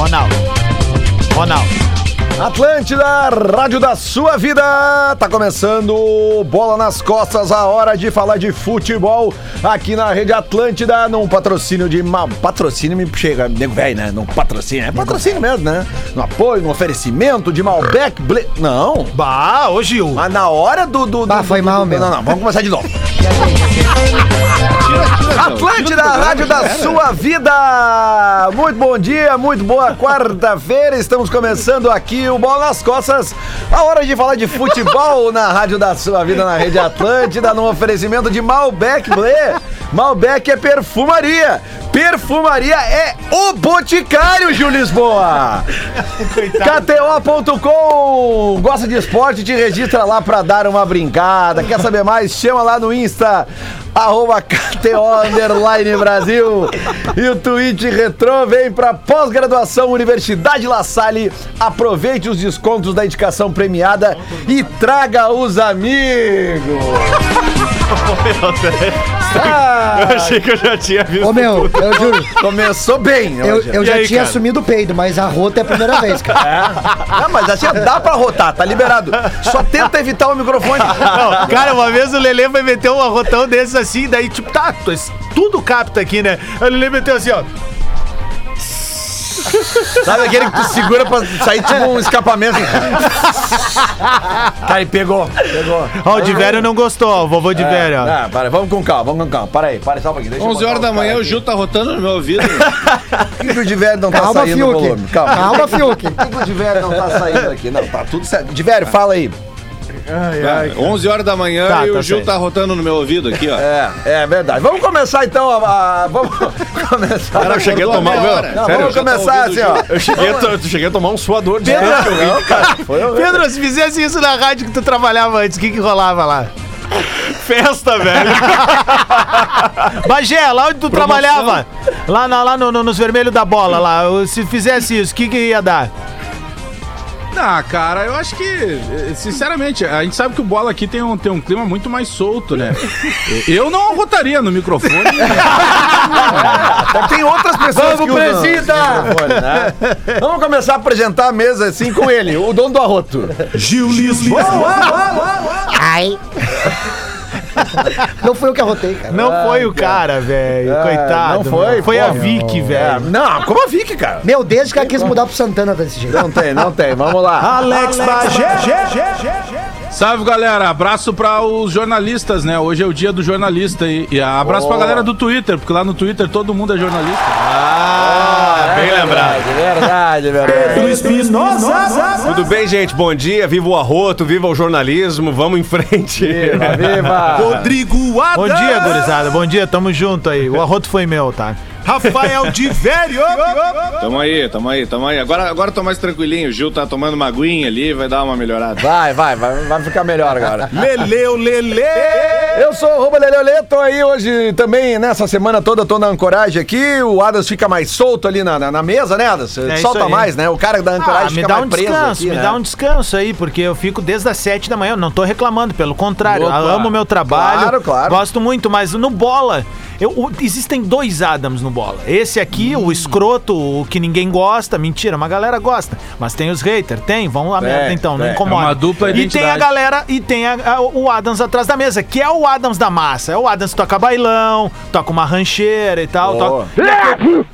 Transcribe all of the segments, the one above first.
One out. One out. Atlântida, rádio da sua vida. Tá começando o Bola nas Costas, a hora de falar de futebol aqui na Rede Atlântida, num patrocínio de mal. Patrocínio me chega, nego velho, né? Num patrocínio, é patrocínio mesmo, né? No apoio, no oferecimento de Malbec, Ble... Não. Bah, ô Gil. Mas na hora do. do, do Bah, foi do- mal, do- meu. Não, não, vamos começar de novo. Atlântida, rádio da sua vida! Muito bom dia, muito boa quarta-feira. Estamos começando aqui o Bola nas Costas. A hora de falar de futebol na rádio da sua vida, na rede Atlântida, no oferecimento de Malbec Blé. Malbec é perfumaria. Perfumaria é o Boticário, Gil Lisboa. KTO.com Gosta de esporte? Te registra lá pra dar uma brincada. Quer saber mais? Chama lá no Insta arroba KTO Underline Brasil e o tweet retrô vem pra pós-graduação Universidade La Salle aproveite os descontos da indicação premiada e traga os amigos Ah, Eu achei que eu já tinha visto. Ô meu, eu juro, começou bem eu, eu já aí, tinha cara? assumido o peido, mas a rota é a primeira vez, cara. Ah, mas assim dá pra rotar, tá liberado. Só tenta evitar o microfone. Não, cara, uma vez o Lelê foi meter um arrotão desses assim, daí tipo, tá, tu- tudo capta aqui, né? O Lelê meteu assim, ó. Sabe aquele que tu segura pra sair tipo um escapamento? Cara, e pegou. Pegou. Ó, o velho não gostou, o vovô de velho, ó. Ah, para, vamos com calma, vamos com calma. Para aí, para só um pouquinho. Deixa eu 11 botar horas da manhã o Gil tá rotando no meu ouvido. aqui. Por que que o de velho não tá Calma, saindo volume? Fiuk. Calma. Calma, Fiuk. Por que que o de velho não tá saindo aqui? Não, tá tudo certo. De velho, fala aí. 11 horas da manhã Tá, e o tá Gil certo. tá rotando no meu ouvido aqui, ó. É, é verdade. Vamos começar então a. a- vamos começar. Cara, eu cheguei a tomar. Meu. Não, sério, vamos começar assim, ó. eu cheguei, a, cheguei a tomar um suador de Pedro. Não, cara. Pedro, se fizesse isso na rádio que tu trabalhava antes, o que que rolava lá? Festa, velho. Bagé, lá onde tu trabalhava, lá, na- lá no- no- nos vermelhos da bola, lá, se fizesse isso, o que que ia dar? Ah, cara, eu acho que, eh, sinceramente, a gente sabe que o bola aqui tem um, tem um clima muito mais solto, né? Eu não rotaria no microfone. Até tem outras pessoas Vamos, que presida! né? Vamos começar a apresentar a mesa assim com ele, o dono do arroto. Gil Lisboa. Ai. Não foi eu que arrotei, cara. Não foi o cara, velho, Ah, coitado. não foi? meu. Foi a Pô, Vicky, É, velho. não, como a Vicky, cara? Meu, desde que ela quis mudar pro Santana desse jeito. Não tem, não tem. Vamos lá. Alex Bagé. Salve, galera. Abraço para os jornalistas, né? Hoje é o dia do jornalista. E, e abraço pra Boa. galera do Twitter, porque lá no Twitter todo mundo é jornalista. Ah, bem lembrado. Verdade, verdade. Tudo bem, gente? Bom dia. Viva o arroto, viva o jornalismo. Vamos em frente. Viva, viva. Rodrigo Adams. Bom dia, gurizada. Bom dia, tamo junto aí. O arroto foi meu, tá? Rafael de Velho. Tamo aí, tamo aí, tamo aí. Agora, agora tô mais tranquilinho. O Gil tá tomando uma aguinha ali, vai dar uma melhorada. Vai, vai, vai, vai ficar melhor agora. Leleu, Lele. Eu sou o Rouba Lelele, tô aí hoje também, nessa semana toda, tô na ancoragem aqui. O Adas fica mais solto ali na, na, na mesa, né, Adas? É Solta mais, né? O cara da ancoragem Ah, me fica dá mais um preso descanso, aqui, me né? dá um descanso aí, porque eu fico desde as sete da manhã, eu não tô reclamando, pelo contrário, Opa. eu amo o meu trabalho, Claro, claro. gosto muito, mas no bola, eu- existem dois Adams no bola. Esse aqui, Hum. o escroto, o que ninguém gosta, mentira, uma galera gosta, mas tem os haters, tem, vamos lá Tem, merda então, não tem. incomoda. É uma dupla E tem a galera, e tem a- a- o Adams atrás da mesa, que é o Adams da massa, é o Adams que toca bailão, toca uma rancheira e tal, toca... E aqui, eu-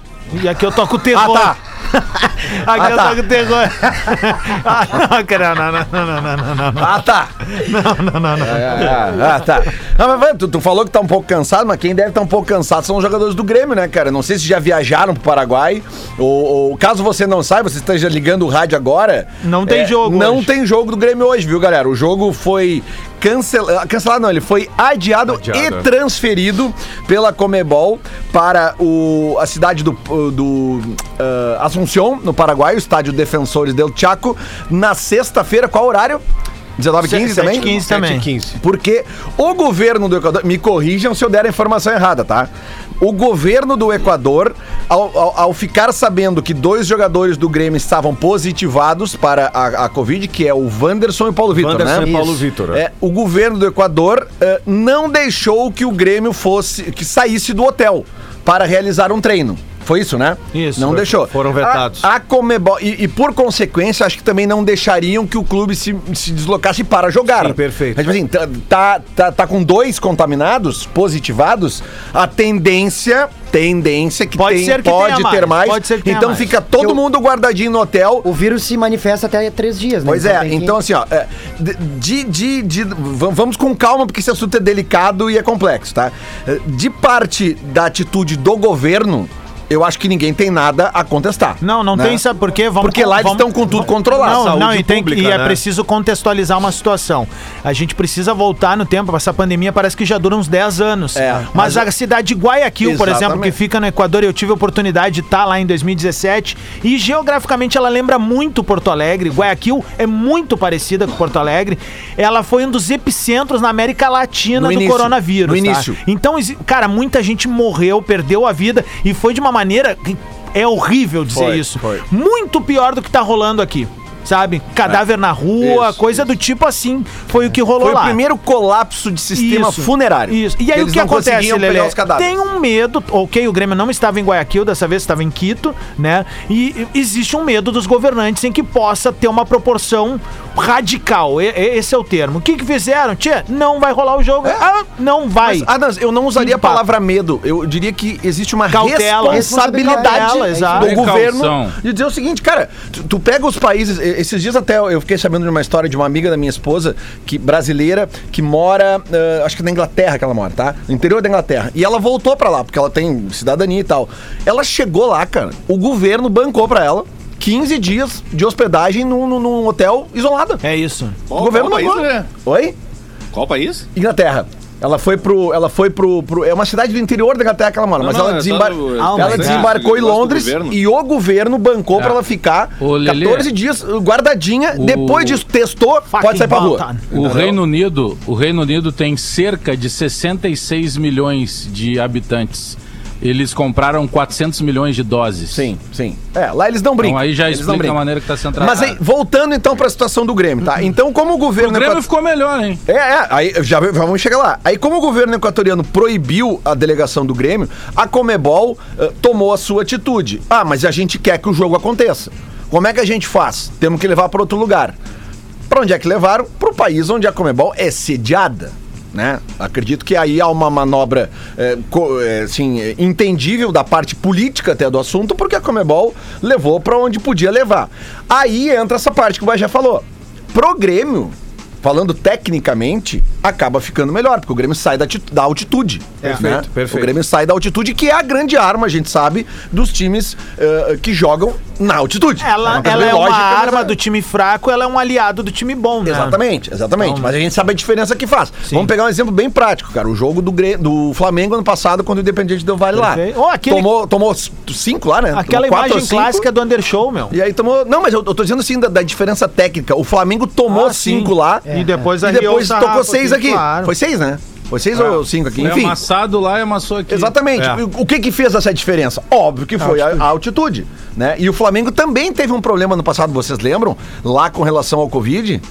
E aqui eu toco terror. Ah, tá. Aqui Ah, tá. toco terror. ah, não, cara, não, não, não, não, não, não, não. Ah, tá. Não, não, não, não. Ah, ah, tá. Não, mas vai, tu, tu falou que tá um pouco cansado, mas quem deve estar um pouco cansado são os jogadores do Grêmio, né, cara? Não sei se já viajaram pro Paraguai. Ou, ou caso você não saiba, você esteja ligando o rádio agora. Não tem jogo Não hoje. tem jogo do Grêmio hoje, viu, galera? O jogo foi cancelado. Cancelado não, ele foi adiado, Adiado, e é. transferido pela Comebol para o, a cidade do, do ah, Assunción, no Paraguai, o estádio Defensores del Chaco, na sexta-feira. Qual horário? 19h15 também? 7h15 também. 15. Porque o governo do Equador. Me corrijam se eu der a informação errada, tá? O governo do Equador, ao, ao- ao ficar sabendo que dois jogadores do Grêmio estavam positivados para a, a Covid, que é o Wanderson e o Paulo Vitor, Wanderson né? e Paulo. Vitor. É, o governo do Equador eh, não deixou que o Grêmio fosse que saísse do hotel para realizar um treino. Foi isso, né? Isso. Não Foi- deixou. foram vetados. A, a Comebol, e, e por consequência, acho que também não deixariam que o clube se, se deslocasse para jogar. Sim, perfeito. Mas, tipo assim, tá, tá, tá, tá com dois contaminados, positivados, a tendência, tendência que Pode tem, ser que pode tenha ter mais, mais. pode ser que tenha então mais. fica todo Eu- mundo guardadinho no hotel. O vírus se manifesta até três dias, né? Pois Então é, que- então assim, ó, é, de, de, de- vamos com calma, porque esse assunto é delicado e é complexo, tá? É, De parte da atitude do governo, eu acho que ninguém tem nada a contestar. Não, não né? tem, sabe por quê? Vamos, Porque lá eles vamos- estão com tudo controlado. Não, saúde não, e, tem, pública, e é né? preciso contextualizar uma situação. A gente precisa voltar no tempo. Essa pandemia parece que já dura uns 10 anos. É, mas, mas a cidade de Guayaquil, por exemplo, que Exatamente. fica no Equador, eu tive a oportunidade de estar lá em 2017. E geograficamente ela lembra muito Porto Alegre. Guayaquil é muito parecida com Porto Alegre. Ela foi um dos epicentros na América Latina No do início, coronavírus. no tá? início. Então, cara, muita gente morreu, perdeu a vida e foi de uma maneira é horrível dizer Foi, isso. foi. Muito pior do que tá rolando aqui. Sabe? Cadáver na rua, Isso, coisa do tipo assim. Foi o que rolou Foi lá. o primeiro colapso de sistema Isso, funerário. Isso. E aí Eles o que acontece, Lelê? Tem um medo, ok, o Grêmio não estava em Guayaquil, dessa vez estava em Quito, né? E existe um medo dos governantes em que possa ter uma proporção radical. E- e- esse é o termo. O que que fizeram? Tia, não vai rolar o jogo. Ah, não vai. É. Mas, Adams, eu não usaria a palavra medo. Eu diria que existe uma Cautela. responsabilidade Cautela, exato. do governo de dizer o seguinte, cara, tu, tu pega os países. Esses dias até eu fiquei sabendo de uma história de uma amiga da minha esposa, que brasileira, que mora, eh, acho que na Inglaterra que ela mora, tá? No interior da Inglaterra. E ela voltou pra lá, porque ela tem cidadania e tal. Ela chegou lá, cara, o governo bancou pra ela 15 dias de hospedagem num, num- num hotel isolado. É isso. o governo qual bancou. país, né? Oi? Qual país? Inglaterra. Ela foi pro. Ela foi pro, pro- É uma cidade do interior da Inglaterra que ela mora, Não, mas não, ela, é desembar- do- Ah, ela mas é. desembarcou em Negócio do Londres e o governo bancou pra ela ficar Ô, Lelê. 14 dias guardadinha. O- Depois disso, testou, pode sair pra rua. O Reino Unido, o Reino Unido tem cerca de 66 milhões de habitantes. Eles compraram 400 milhões de doses. Sim, sim. É, lá eles não brincam. Então aí já eles não explica a maneira que tá sendo Mas tratada. aí, voltando então pra situação do Grêmio, tá? Então, como o governo. O Grêmio ficou melhor, hein? É, é, aí já, vamos chegar lá. Aí, como o governo equatoriano proibiu a delegação do Grêmio, a Comebol eh, tomou a sua atitude. Ah, mas a gente quer que o jogo aconteça. Como é que a gente faz? Temos que levar para outro lugar. Para onde é que levaram? Para o país onde a Comebol é sediada. Né? Acredito que aí há uma manobra eh, co- eh, assim, eh, entendível da parte política até do assunto, porque a Comebol levou para onde podia levar. Aí entra essa parte que o Bajé falou. Pro Grêmio, falando tecnicamente, acaba ficando melhor, porque o Grêmio sai da, da altitude. É. né? Perfeito, perfeito. O Grêmio sai da altitude, que é a grande arma, a gente sabe, dos times eh, que jogam na altitude. Ela, coisa ela é uma lógica, mas arma é- do time fraco, ela é um aliado do time bom, né? Exatamente, exatamente. Então- Mas a gente sabe a diferença que faz. Sim. Vamos pegar um exemplo bem prático, cara. O jogo do, Grê- do Flamengo ano passado, quando o Independiente deu vale Perfeito. lá. Oh, aquele- Tomou, tomou cinco lá, né? Aquela Tomou imagem cinco. clássica do Undershow, meu. E aí tomou. Não, mas eu, eu tô dizendo assim da, da diferença técnica. O Flamengo tomou Ah, sim. cinco E depois E arriou depois tocou seis aqui, claro. Foi seis, né? Foi seis ou cinco aqui? Foi Enfim. amassado lá e amassou aqui. Exatamente. É. O que que fez essa diferença? Óbvio que foi a, a altitude, né? E o Flamengo também teve um problema no passado, vocês lembram? Lá com relação ao Covid,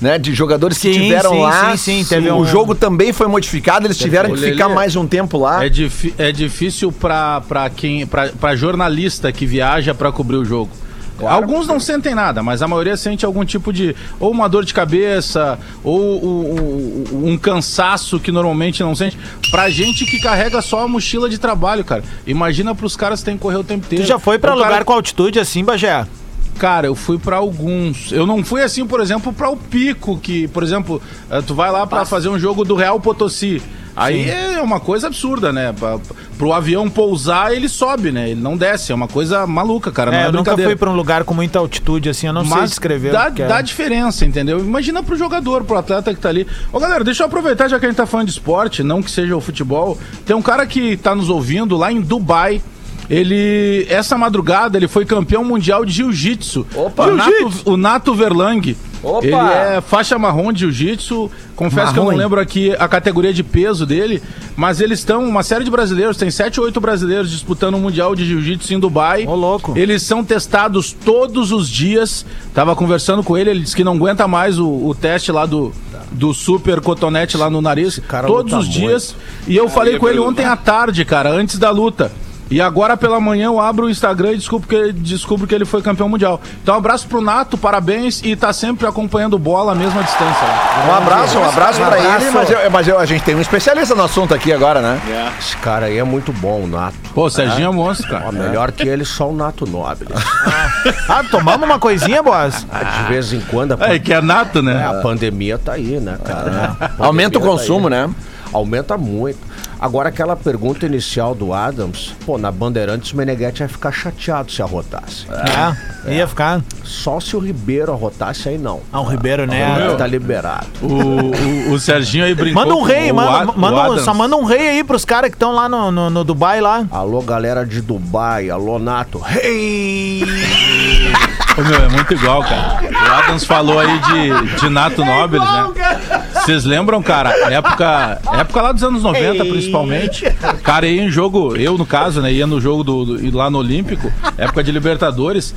né? De jogadores que Sim, tiveram sim, lá. sim, sim, teve o um- jogo também foi modificado, eles tiveram que ficar mais um tempo lá. É, é difícil pra quem. Pra jornalista que viaja pra cobrir o jogo. Alguns não sentem nada, mas a maioria sente algum tipo de. ou uma dor de cabeça, ou um, um- um cansaço que normalmente não sente. Pra gente que carrega só a mochila de trabalho, cara. Imagina pros caras que tem que correr o tempo inteiro. Tu já foi pra O lugar cara- com altitude assim, Bagé? Cara, eu fui pra alguns. Eu não fui assim, por exemplo, pra o Pico, que, por exemplo, eh, tu vai lá pra fazer um jogo do Real Potosí. Aí é uma coisa absurda, né? Pra, pro avião pousar, ele sobe, né? Ele não desce. É uma coisa maluca, cara. Não É, é, eu nunca fui pra um lugar com muita altitude assim, eu não sei Mas descrever. dá, é. dá diferença, entendeu? Imagina pro jogador, pro atleta que tá ali. Ô, galera, deixa eu aproveitar, já que a gente tá falando de esporte, não que seja o futebol. Tem um cara que tá nos ouvindo lá em Dubai. Ele, essa madrugada, ele foi campeão mundial de jiu-jitsu. Opa! o Nato, Jiu-jitsu! o Nato Verlang. Opa! Ele é faixa marrom de jiu-jitsu. Confesso que eu não Marrom. lembro aqui a categoria de peso dele, mas eles estão, uma série de brasileiros, tem sete ou oito brasileiros disputando o Mundial de Jiu-Jitsu em Dubai. Ô, louco. Eles são testados todos os dias. Tava conversando com ele, ele disse que não aguenta mais o, o teste lá do, do super cotonete lá no nariz. cara Todos os dias. E eu falei com ele ontem à tarde, cara, antes da luta. E agora pela manhã eu abro o Instagram e descubro que, descubro que ele foi campeão mundial. Então um abraço pro Nato, parabéns e tá sempre acompanhando bola à mesma distância. né? Um abraço, um abraço pra ele, mas, eu- mas eu- a gente tem um especialista no assunto aqui agora, né? Esse cara aí é muito bom, o Nato. Pô, o Serginho é monstro, Ó, cara. melhor que ele, só o Nato Nobre. Ah, tomamos uma coisinha, boss? De vez em quando a, É, que é Nato, né? a pandemia tá aí, né, cara? Aumenta o tá consumo, aí. né? Aumenta muito. Agora, aquela pergunta inicial do Adams, pô, na Bandeirantes o Meneghetti ia ficar chateado se arrotasse. É, ia ficar. Só se o Ribeiro arrotasse, aí não. Ah, o Ribeiro, né? Aí tá liberado. O, o, o Serginho aí brincou. Manda um com rei, o manda, o manda um- só manda um rei aí pros caras que estão lá no, no, no Dubai lá. Alô, galera de Dubai, alô, Nato. Hey! Ô, meu, é muito igual, cara. O Adams falou aí de, de Nato Nobles, né? Vocês lembram, cara? Época, época lá dos anos 90, principalmente. Cara, ia em jogo, eu no caso, né? Ia no jogo do, do- lá no Olímpico, época de Libertadores.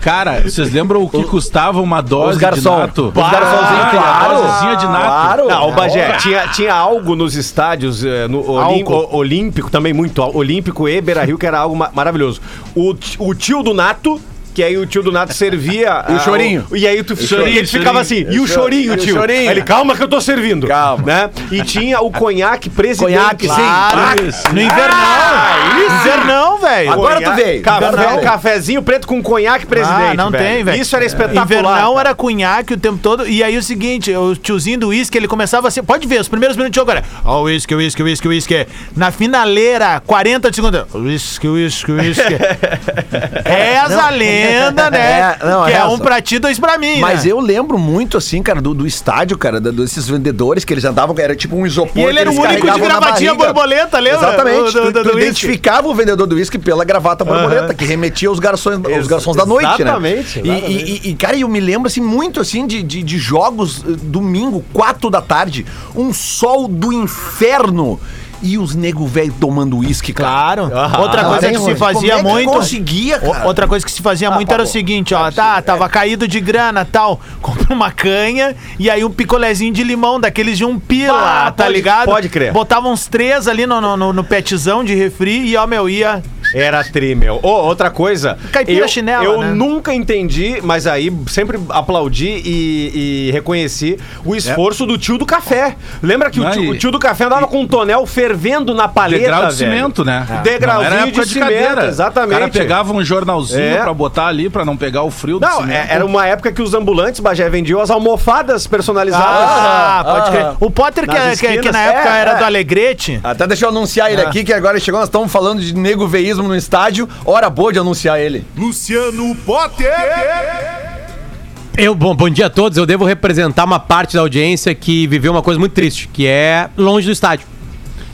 Cara, vocês lembram o que custava uma dose Os garçom. de Nato? Os garçonzinhos, Ah, claro. Dosezinha de Nato. Claro. Não, o Bagé, tinha, tinha algo nos estádios, eh, no Olim- Álcool. o- Olímpico, também muito, Olímpico e Beira Rio, que era algo ma- maravilhoso. O, o tio do Nato. Que aí o tio do Nato servia. E o ah, chorinho. E aí tu chorinho, e ele ficava assim. chorinho. E o chorinho, E o tio? chorinho. Aí ele, calma que eu tô servindo. Calma. Né? E tinha o conhaque presidente. Conhaque, sim. Claro, isso. no invernão. invernão, velho. Agora tu Conhaque- veio. Café, cafezinho preto com conhaque presidente. Ah, não tem, velho. Isso era espetacular. Invernão cara. era cunhaque o tempo todo. E aí o seguinte, o tiozinho do uísque, ele começava assim. Pode ver, os primeiros minutos de jogo era. Ó, uísque, uísque, uísque, uísque. Na finaleira, 40 de segundo. Uísque, uísque, uísque. Essa lenda, né? É, não, que é essa. um pra ti, dois pra mim. Mas né? eu lembro muito, assim, cara, do, do estádio, cara, da- desses vendedores que eles andavam, era tipo um isopor. E ele era o único de gravatinha borboleta, lembra? Exatamente. Do- do- tu, do tu uísque. identificava o vendedor do uísque pela gravata borboleta, que remetia os garçons, os garçons da noite, Exatamente, né? E- E, e- e, cara, eu me lembro, assim, muito, assim, de, de, de jogos eh, domingo, quatro da tarde, um sol do inferno e os nego velho tomando uísque. Claro. Aham. Outra coisa que se fazia Como é muito. conseguia, O- cara? Outra coisa que se fazia muito era o seguinte, ó, tá, tava caído de grana tal, compra uma canha e aí um picolézinho de limão, daqueles de um pila, Ah, tá pode- ligado? pode crer. Botava uns três ali no, no, no, no petzão de refri e, ó, meu, ia... Era tri, meu. Ô, outra coisa. Caipira eu, chinela, Eu né? nunca entendi, mas aí sempre aplaudi e, e reconheci o esforço do tio do café. Lembra que o tio, e- o tio do café andava com um tonel fervendo na paleta, Degrau de velho. cimento, né? Degrauzinho Não era época de cimento, exatamente. O cara pegava um jornalzinho É. pra botar ali, pra não pegar o frio do Não, cimento. é- era uma época que os ambulantes, Bagé, vendiam as almofadas personalizadas. Ah, pode ah. crer. O Potter, que, Nas que- que na época é, era é. do Alegrete... Até deixa eu anunciar ele aqui, que agora ele chegou, nós estamos falando de nego veísmo no estádio. Hora boa de anunciar ele. Luciano Potter. Eu, bom, bom dia a todos. Eu devo representar uma parte da audiência que viveu uma coisa muito triste, que é longe do estádio.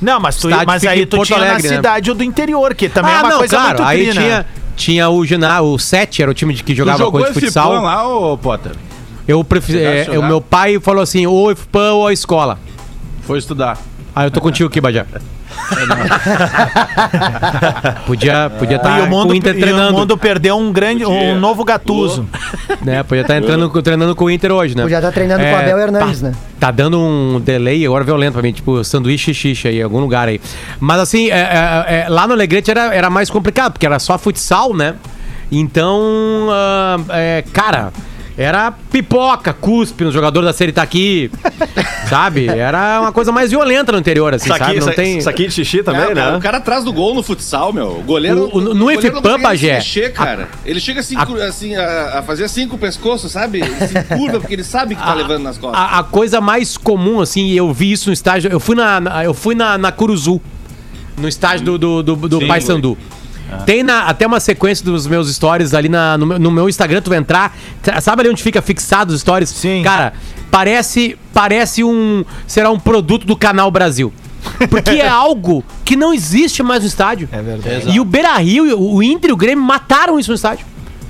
Não, mas, tu, Estádio mas fica aí em tu Porto tinha na Alegre, né? cidade ou do interior, que também é ah, uma não, coisa claro. muito Aí tri, né? tinha, tinha o Gina, o 7 era o time de que jogava jogou coisa de esse futsal. lá, ô Potter? Eu prefiro, a é, jogar? o meu pai falou assim, ou IFPAM ou a escola. Foi estudar. Aí eu tô contigo aqui, Bajé. podia podia estar e o mundo, com o Inter e o treinando, mundo perdeu um grande, um novo Gatuso. né? Podia estar entrando com- treinando com o Inter hoje, né? Podia estar treinando com o Abel Hernandes, tá, né? Tá dando um delay agora violento pra mim, tipo sanduíche e xixa aí, em algum lugar aí. Mas assim, é, é, é, lá no Alegrete era, era mais complicado, porque era só futsal, né? Então, ah, é, cara, era pipoca, cuspe no jogador da série tá aqui, sabe? Era uma coisa mais violenta no interior, assim, sabe? Não tem... Saquinho de xixi também, É, o cara- né? O cara atrás do gol no futsal, meu. O goleiro. O- o- no goleiro FPAM, não consegue Bagé, cara. Ele chega assim, a- assim a, a fazer assim com o pescoço, sabe? Ele se curva porque ele sabe que tá levando nas costas. A, a coisa mais comum, assim, e eu vi isso no estágio. Eu fui na, na- eu fui na, na Curuzu, no estágio do, do, do, do Sim, Paysandu. Tem na- até uma sequência dos meus stories ali na- no, meu, no meu Instagram, tu vai entrar. Sabe ali onde fica fixado os stories? Sim. Cara, parece, parece um. Será um produto do canal Brasil. Porque é algo que não existe mais no estádio. É verdade. E o Beira Rio, o Inter e o Grêmio mataram isso no estádio.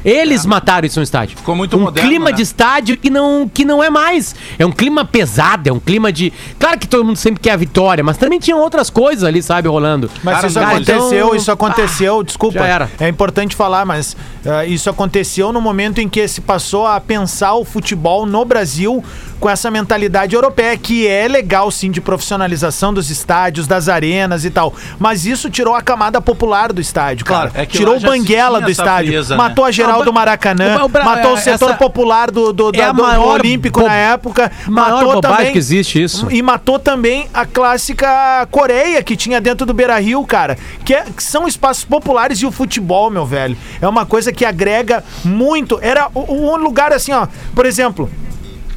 Eles mataram isso no estádio. Ficou muito um moderno, clima né? de estádio que não, que não é mais. É um clima pesado, é um clima de. Claro que todo mundo sempre quer a vitória, mas também tinham outras coisas ali, sabe, rolando. Mas Cara, isso cara, aconteceu, então- isso aconteceu, desculpa. já era. É importante falar, mas ah, isso aconteceu no momento em que se passou a pensar o futebol no Brasil com essa mentalidade europeia, que é legal sim de profissionalização dos estádios, das arenas e tal. Mas isso tirou a camada popular do estádio, cara. Claro, é que tirou o banguela tinha do estádio, frieza, né? matou a geral Do Maracanã, Bra- matou o é, setor essa- popular do, do, é da- a do- do maior Olímpico bo- na época. maior matou também, que existe isso. E matou também a clássica Coreia que tinha dentro do Beira Rio, cara. Que, é- que são espaços populares e o futebol, meu velho. É uma coisa que agrega muito. Era um lugar assim, ó. Por exemplo.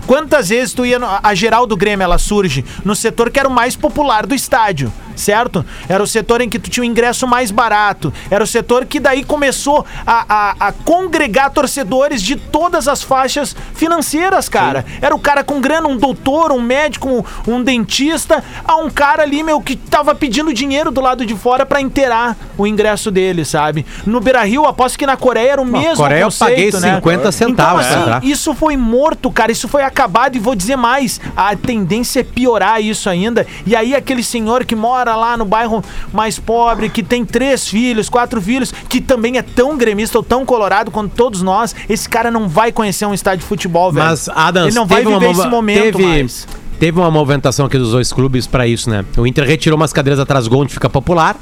Quantas vezes tu ia. No, a geral do Grêmio ela surge no setor que era o mais popular do estádio, certo? Era o setor em que tu tinha o ingresso mais barato. Era o setor que daí começou a, a- a congregar torcedores de todas as faixas financeiras, cara. Era o cara com grana, um doutor, um médico, um, um dentista, a um cara ali, meu, que tava pedindo dinheiro do lado de fora pra inteirar o ingresso dele, sabe? No Beira Rio, aposto que na Coreia era o mesmo Coreia eu paguei conceito, né? 50 centavos Então, assim, isso foi morto, cara. Isso foi acabado. E vou dizer mais: a tendência é piorar isso ainda. E aí, aquele senhor que mora lá no bairro mais pobre, que tem três filhos, quatro filhos, que também é tão gremista ou tão colorado quanto todos nós, esse cara não vai conhecer um estádio de futebol, velho. Mas, Adams, Ele não vai viver uma esse momento teve, mais. Teve uma movimentação aqui dos dois clubes pra isso, né? O Inter retirou umas cadeiras atrás do gol onde fica popular.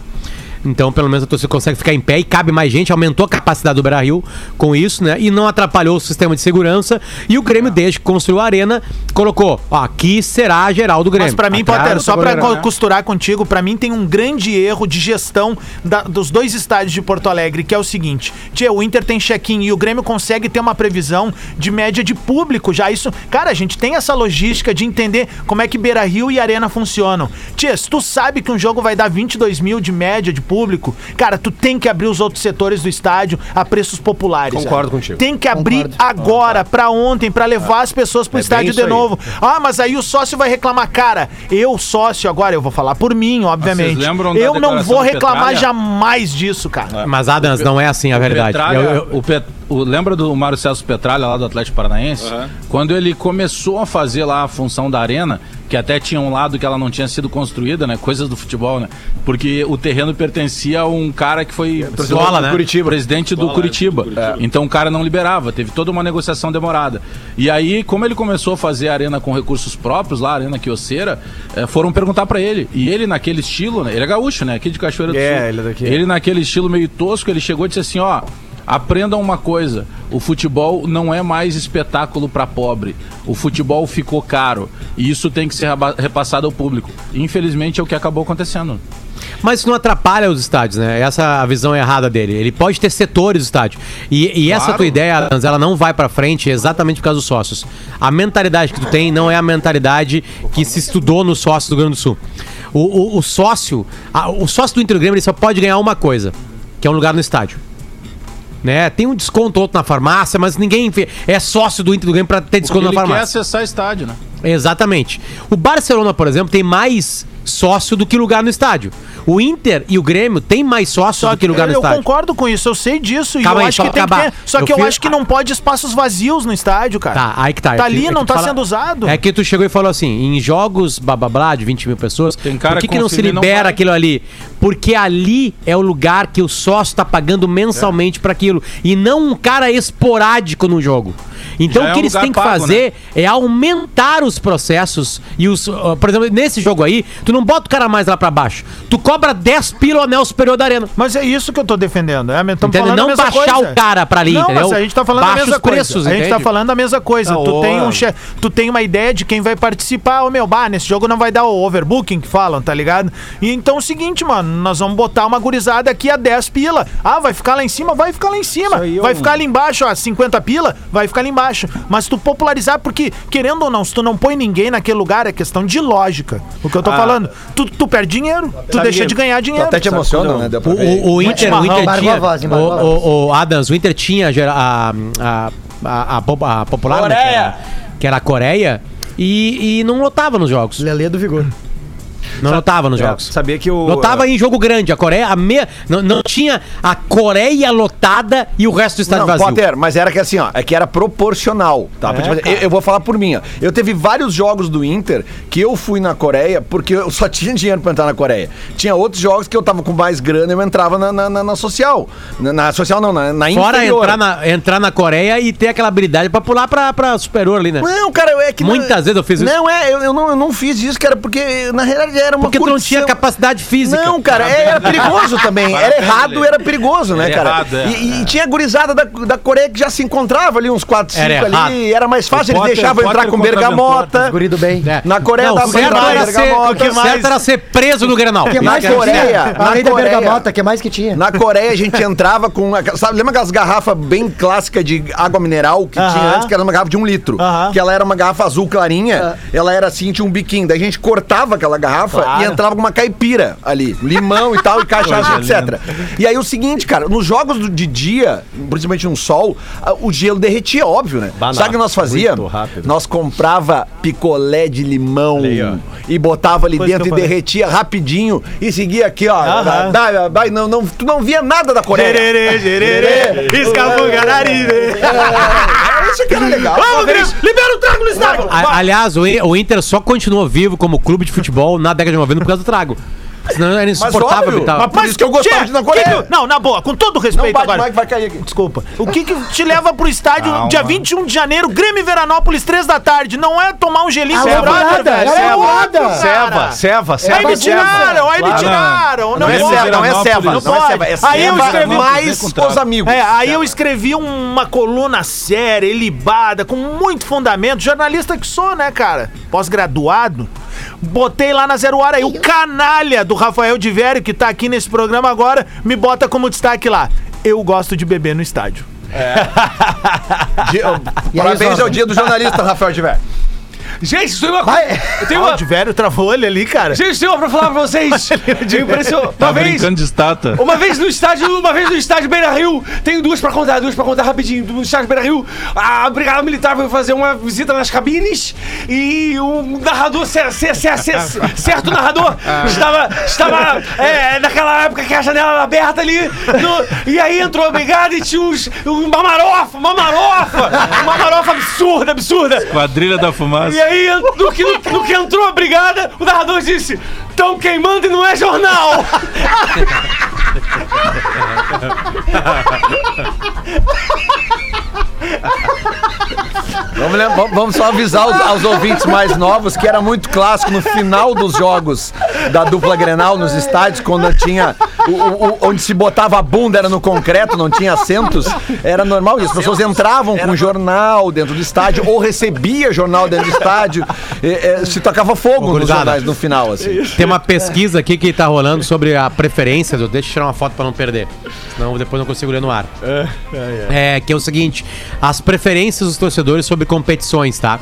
Então, pelo menos a torcida consegue ficar em pé e cabe mais gente, aumentou a capacidade do Beira Rio com isso, né? E não atrapalhou o sistema de segurança. E o Grêmio, desde que construiu a arena, colocou: ó, aqui será a geral do Grêmio. Mas pra mim, Atrás Potter, só pra né? costurar contigo, pra mim tem um grande erro de gestão da- dos dois estádios de Porto Alegre, que é o seguinte: Tia, o Inter tem check-in e o Grêmio consegue ter uma previsão de média de público já. Isso, cara, a gente tem essa logística de entender como é que Beira Rio e Arena funcionam. Tia, se tu sabe que um jogo vai dar 22 mil de média de público, cara, tu tem que abrir os outros setores do estádio a preços populares. Concordo velho. contigo. Tem que abrir agora, pra ontem, pra levar as pessoas pro É estádio de aí. novo. Ah, mas aí o sócio vai reclamar. Cara, eu, sócio, agora eu vou falar por mim, obviamente. Vocês lembram da Eu não vou reclamar jamais disso, cara. Mas, Adams, não é assim a verdade. Petralha, Eu- eu- o Pet- o- lembra do Mário Celso Petralha lá do Atlético Paranaense? Quando ele começou a fazer lá a função da arena, que até tinha um lado que ela não tinha sido construída, né? Coisas do futebol, né? Porque o terreno pertencia a um cara que foi Escola, né? Curitiba. presidente do Curitiba. Então o cara não liberava, teve toda uma negociação demorada. E aí, como ele começou a fazer a arena com recursos próprios, lá, a Arena Quioceira, eh, foram perguntar pra ele. E ele, naquele estilo, né? Ele é gaúcho, né? Aqui de Cachoeira do É, Sul. ele é daqui. Ele, naquele estilo meio tosco, ele chegou e disse assim: ó. Aprendam uma coisa: o futebol não é mais espetáculo pra pobre. O futebol ficou caro. E isso tem que ser repassado ao público. Infelizmente é o que acabou acontecendo. Mas isso não atrapalha os estádios, né? Essa é a visão errada dele. Ele pode ter setores do estádio. E, e essa Claro. tua ideia, Adams, ela não vai pra frente exatamente por causa dos sócios. A mentalidade que tu tem não é a mentalidade que se estudou nos sócios do Rio Grande do Sul. O, o- o sócio, a- o sócio do Inter Grêmio, ele só pode ganhar uma coisa, que é um lugar no estádio. Né? Tem um desconto outro na farmácia, mas ninguém é sócio do Inter do Grêmio pra ter desconto na quer farmácia. acessar estádio, né? Exatamente. O Barcelona, por exemplo, tem mais sócio do que lugar no estádio. O Inter e o Grêmio têm mais sócio do que lugar no eu estádio. concordo com isso, eu sei disso. Calma e eu aí, acho que tem que ter. Só Eu que eu fiz- acho que não pode espaços vazios no estádio, cara. Tá, aí que tá. Tá É que- ali, é que não tá fala- sendo usado. É que tu chegou e falou assim, em jogos blá blá blá de 20 mil pessoas, Tem cara por que, que não se não libera vai. aquilo ali? Porque ali é o lugar que o sócio tá pagando mensalmente pra aquilo. E não um cara esporádico no jogo. Então Já o é que um eles têm que pago, fazer é aumentar os processos e os. ó, por exemplo, nesse jogo aí, tu não bota o cara mais lá pra baixo. Tu cobra 10 pila o anel superior da arena. Mas é isso que eu tô defendendo. É, falando a Não baixar coisa. o cara pra ali, não, entendeu? Mas a gente tá falando Baixa a mesma os preços, coisa. A gente tá entende? falando a mesma coisa. Não, tu, tem um che... tu tem uma ideia de quem vai participar. Ô meu, bah, nesse jogo não vai dar o overbooking que falam, tá ligado? E então é o seguinte, mano, nós vamos botar uma gurizada aqui a 10 pila. Ah, vai ficar lá em cima? Vai ficar lá em cima. Aí é Vai um- ficar ali embaixo, ó, 50 pila? Vai ficar ali embaixo. Mas tu popularizar, porque, querendo ou não, se tu não põe ninguém naquele lugar, é questão de lógica. O que eu tô Ah. falando. Tu, tu perde dinheiro. Tu Sabe deixa que de ganhar tu dinheiro. Até te emociona, né? Deu pra O, ver. o, o Inter, o. Inter tinha. a voz, o, o, o Adams, o Inter tinha a, a, a, a popular, né, que, era, que era a Coreia, e, e não lotava nos jogos. Lelê do Vigor. Não lotava nos É, jogos. sabia que o. Lotava em jogo grande. A Coreia, a meia, não, não tinha a Coreia lotada e o resto do estádio Não, vazio. Potter, mas era que assim, ó, é que era proporcional, tá? Tipo assim, eu, eu vou falar por mim, ó. Eu teve vários jogos do Inter que eu fui na Coreia porque eu só tinha dinheiro pra entrar na Coreia. Tinha outros jogos que eu tava com mais grana e eu entrava na, na, na- na social. Na, na social não, na, na Fora inferior. entrar na, entrar na Coreia e ter aquela habilidade pra pular pra, pra superior ali, né? Não, cara, é que. Muitas vezes eu fiz isso. Não, é, eu, eu não, eu não fiz isso, cara, porque na realidade era uma Porque tu não curtição. tinha capacidade física. Não, cara, é- era perigoso também. Era errado, era perigoso, né, Era cara? errado, é. e, e tinha gurizada da, da Coreia que já se encontrava ali, uns 4, 5 Era ali. errado. Era mais fácil, eles deixavam entrar com bergamota. Guri do bem. É. Na Coreia não, pra certo entrar era, com ser, bergamota. o que certo era ser preso no Grenal. O que Na mais Coreia, que tinha? na Além da Coreia. bergamota, o que mais que tinha? Na Coreia a gente entrava com. Sabe, lembra aquelas garrafas bem clássicas de água mineral que Aham. tinha antes, que era uma garrafa de um litro? Aham. Que ela era uma garrafa azul clarinha, ela era assim, tinha um biquinho. Daí a gente cortava aquela garrafa Claro. e entrava com uma caipira ali, limão e tal, e cachaça, etc. E aí o seguinte, cara, nos jogos de dia, principalmente no sol, o gelo derretia, óbvio, né? Sabe o que nós fazia? Nós comprava picolé de limão ó. e botava ali Coisa dentro e derretia rapidinho e seguia aqui, ó. Vai, vai, vai, não, não, tu não via nada da Coreia. Gererê, gererê, nariz. É, Isso que era legal. Vamos, libera o trago aliás, o Inter só continuou vivo como clube de futebol na década de 90 por causa do trago. Senão era insuportável óbvio, evitar. mas por isso que eu gostava de ir na Coreia. que- não, na boa, com todo Não respeito bate agora. mais que vai cair aqui. Desculpa. O que que te leva pro estádio Calma. dia 21 de janeiro, Grêmio e Veranópolis, 3 da tarde? Não é tomar um gelinho com o brother, velho. É alvorada. óbvio, cara. Ceva, Aí me tiraram, aí me tiraram. Não, Não é ceva, não é ceva. Não Não é pode. ceva, é Aí eu ceva escrevi mais os amigos. É, aí eu escrevi uma coluna séria, ilibada, com muito fundamento. Jornalista que sou, né, cara? Pós-graduado. Botei lá na Zero Hora aí. O canalha do Rafael de Vério, que tá aqui nesse programa agora, me bota como destaque lá. Eu gosto de beber no estádio. Dia- E aí, Parabéns ao dia do jornalista, Rafael Tiver. Gente, isso tem uma coisa. Vai. Eu tenho Ó, uma. o de Vério travou ele ali, cara. Gente, tem uma pra falar pra vocês. Me impressionou. Uma Tá vez. brincando de estátua. Uma vez no estádio, uma vez no estádio Beira Rio, tenho duas pra contar, duas pra contar rapidinho. No estádio Beira Rio, a Brigada Militar foi fazer uma visita nas cabines e o narrador, cer- cer- cer- cer- certo narrador, estava, estava é, naquela época que a janela era aberta ali, no- e aí entrou a brigada e tinha uns, uma marofa, uma marofa, uma marofa absurda, absurda. Quadrilha da E fumaça. Aí, no que, no que entrou a brigada, o narrador disse: Tão queimando e não é jornal! Vamos, lem- vamos- só avisar os- aos ouvintes mais novos que era muito clássico no final dos jogos da dupla Grenal nos estádios, quando tinha. o- o- o- onde se botava a bunda era no concreto, não tinha assentos. Era normal. E as pessoas entravam com jornal dentro do estádio ou recebia jornal dentro do estádio. É, é, se tocava fogo nos jornais no final, assim. Tem uma pesquisa aqui que tá rolando sobre a preferência. do- Deixa eu tirar uma foto pra não perder. Senão depois não consigo ler no ar. É, que é o seguinte: as preferências dos torcedores sobre competições, tá?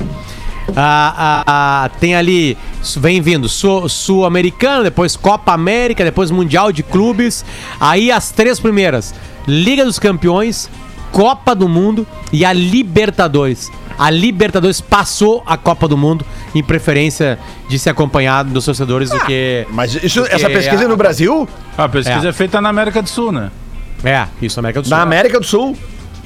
Ah, ah, ah, tem ali, vem vindo Sul- Sul-Americano, depois Copa América, depois Mundial de Clubes. Aí as três primeiras: Liga dos Campeões, Copa do Mundo e a Libertadores. A Libertadores passou a Copa do Mundo em preferência de ser acompanhado dos torcedores do que. Mas isso, Porque essa pesquisa é a- no Brasil? A pesquisa É. é. feita na América do Sul, né? É, isso, América do Sul. Na América do Sul.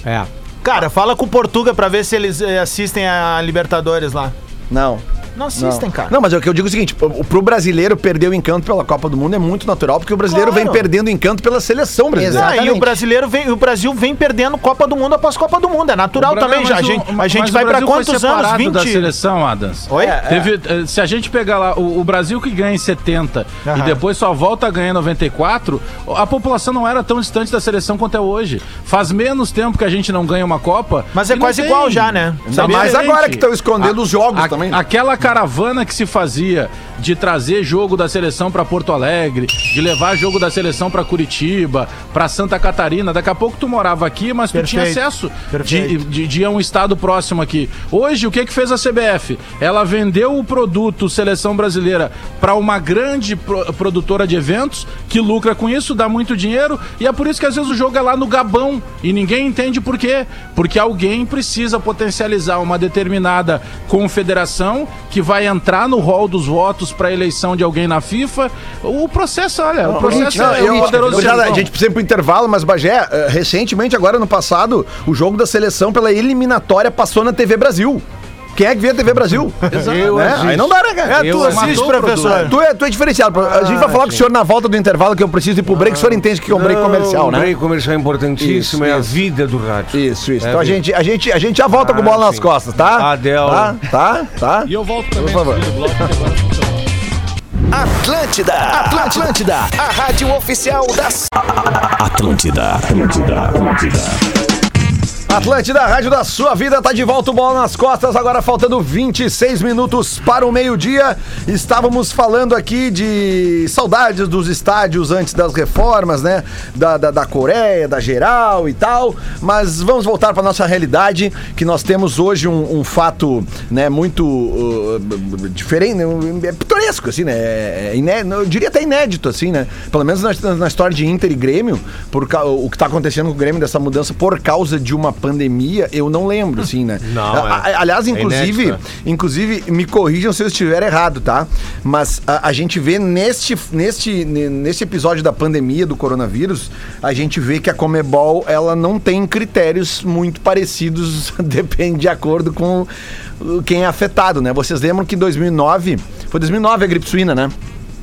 É. Cara, fala com o Portuga pra ver se eles eh, assistem a Libertadores lá. Não. Não assistem, cara. Não, mas o que eu digo é o seguinte: o- pro brasileiro perder o encanto pela Copa do Mundo é muito natural, porque o brasileiro Claro. vem perdendo o encanto pela seleção brasileira. Ah, e o Exatamente. brasileiro vem, o Brasil vem perdendo Copa do Mundo após Copa do Mundo. É natural Brasil- também. já. A gente, a gente vai foi quantos anos? separado 20? da seleção, Adams. Oi? Teve, eh, se a gente pegar lá o, o Brasil que ganha em 70 Aham. e depois só volta a ganhar em 94, a população não era tão distante da seleção quanto é hoje. Faz menos tempo que a gente não ganha uma Copa. Mas é não quase igual já, né? Ainda mais agora que estão escondendo os jogos A- também. Aquela caravana que se fazia de trazer jogo da seleção pra Porto Alegre, de levar jogo da seleção pra Curitiba, pra Santa Catarina. Daqui a pouco tu morava aqui, mas tu tinha Perfeito. acesso de, Perfeito. de, de um estado próximo aqui. Hoje, o que que fez a CBF? Ela vendeu o produto seleção brasileira pra uma grande pro- produtora de eventos que lucra com isso, dá muito dinheiro e é por isso que às vezes o jogo é lá no Gabão e ninguém entende por quê. Porque alguém precisa potencializar uma determinada confederação que vai entrar no rol dos votos votos para eleição de alguém na FIFA. O processo, olha, o processo Não, é eu- um poderoso. Gurizada, a gente precisa ir pro intervalo, mas Bagé, eh, recentemente, agora no passado, o jogo da seleção pela eliminatória passou na TV Brasil. Quem é que vê a TV Brasil? Eu Né? Aí não dá, né, cara? É, tu assiste, professor. Tu é, tu é diferenciado. a gente vai falar com o senhor na volta do intervalo que eu preciso ir pro break. O senhor entende que é um break comercial, O né? break comercial é importantíssimo, Isso, é a vida do rádio. Isso, isso. É então a vida. gente, a, gente, a gente já volta com Ah, bola nas sim. costas, tá? Adel. Tá, tá, tá. E eu volto também. Por favor. Agora- Atlântida, Atlântida, a rádio oficial das. Atlântida, Atlântida, Atlântida. Atlântida, rádio da sua vida, tá de volta o bola nas costas, agora faltando 26 minutos para o meio-dia. Estávamos falando aqui de saudades dos estádios antes das reformas, né? Da, da, da Coreia, da geral e tal. Mas vamos voltar para nossa realidade, que nós temos hoje um, um fato, né, muito uh, diferente, um- é pitoresco, assim, né? É iné- eu diria até inédito, assim, né? Pelo menos na, na história de Inter e Grêmio, por, o que tá acontecendo com o Grêmio dessa mudança por causa de uma pandemia, eu não lembro, assim, né? Não, é. aliás, É inclusive, inédito, inclusive, me corrijam se eu estiver errado, tá? Mas a, a gente vê neste, neste, ne- neste episódio da pandemia do coronavírus, a gente vê que a Comebol, ela não tem critérios muito parecidos, depende de acordo com uh, quem é afetado, né? Vocês lembram que em 2009, foi 2009 a gripe suína, né?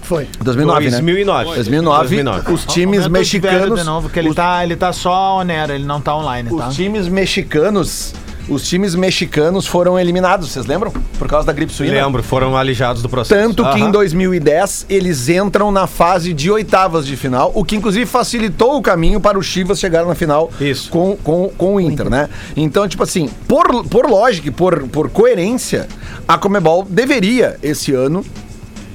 Foi. 2009, né? 2009. 2009, 2009. os times Aumenta o de velho mexicanos, De novo, que ele, os- tá, ele tá só onera, ele não tá online, tá? os times mexicanos, os times mexicanos foram eliminados, vocês lembram? Por causa da gripe suína. Lembro, foram alijados do processo. Tanto que em Aham. 2010 eles entram na fase de oitavas de final, o que inclusive facilitou o caminho para o Chivas chegar na final Isso. Com, com, com o Inter, né? Então, tipo assim, por, por lógica e por, por coerência, a Comebol deveria, esse ano,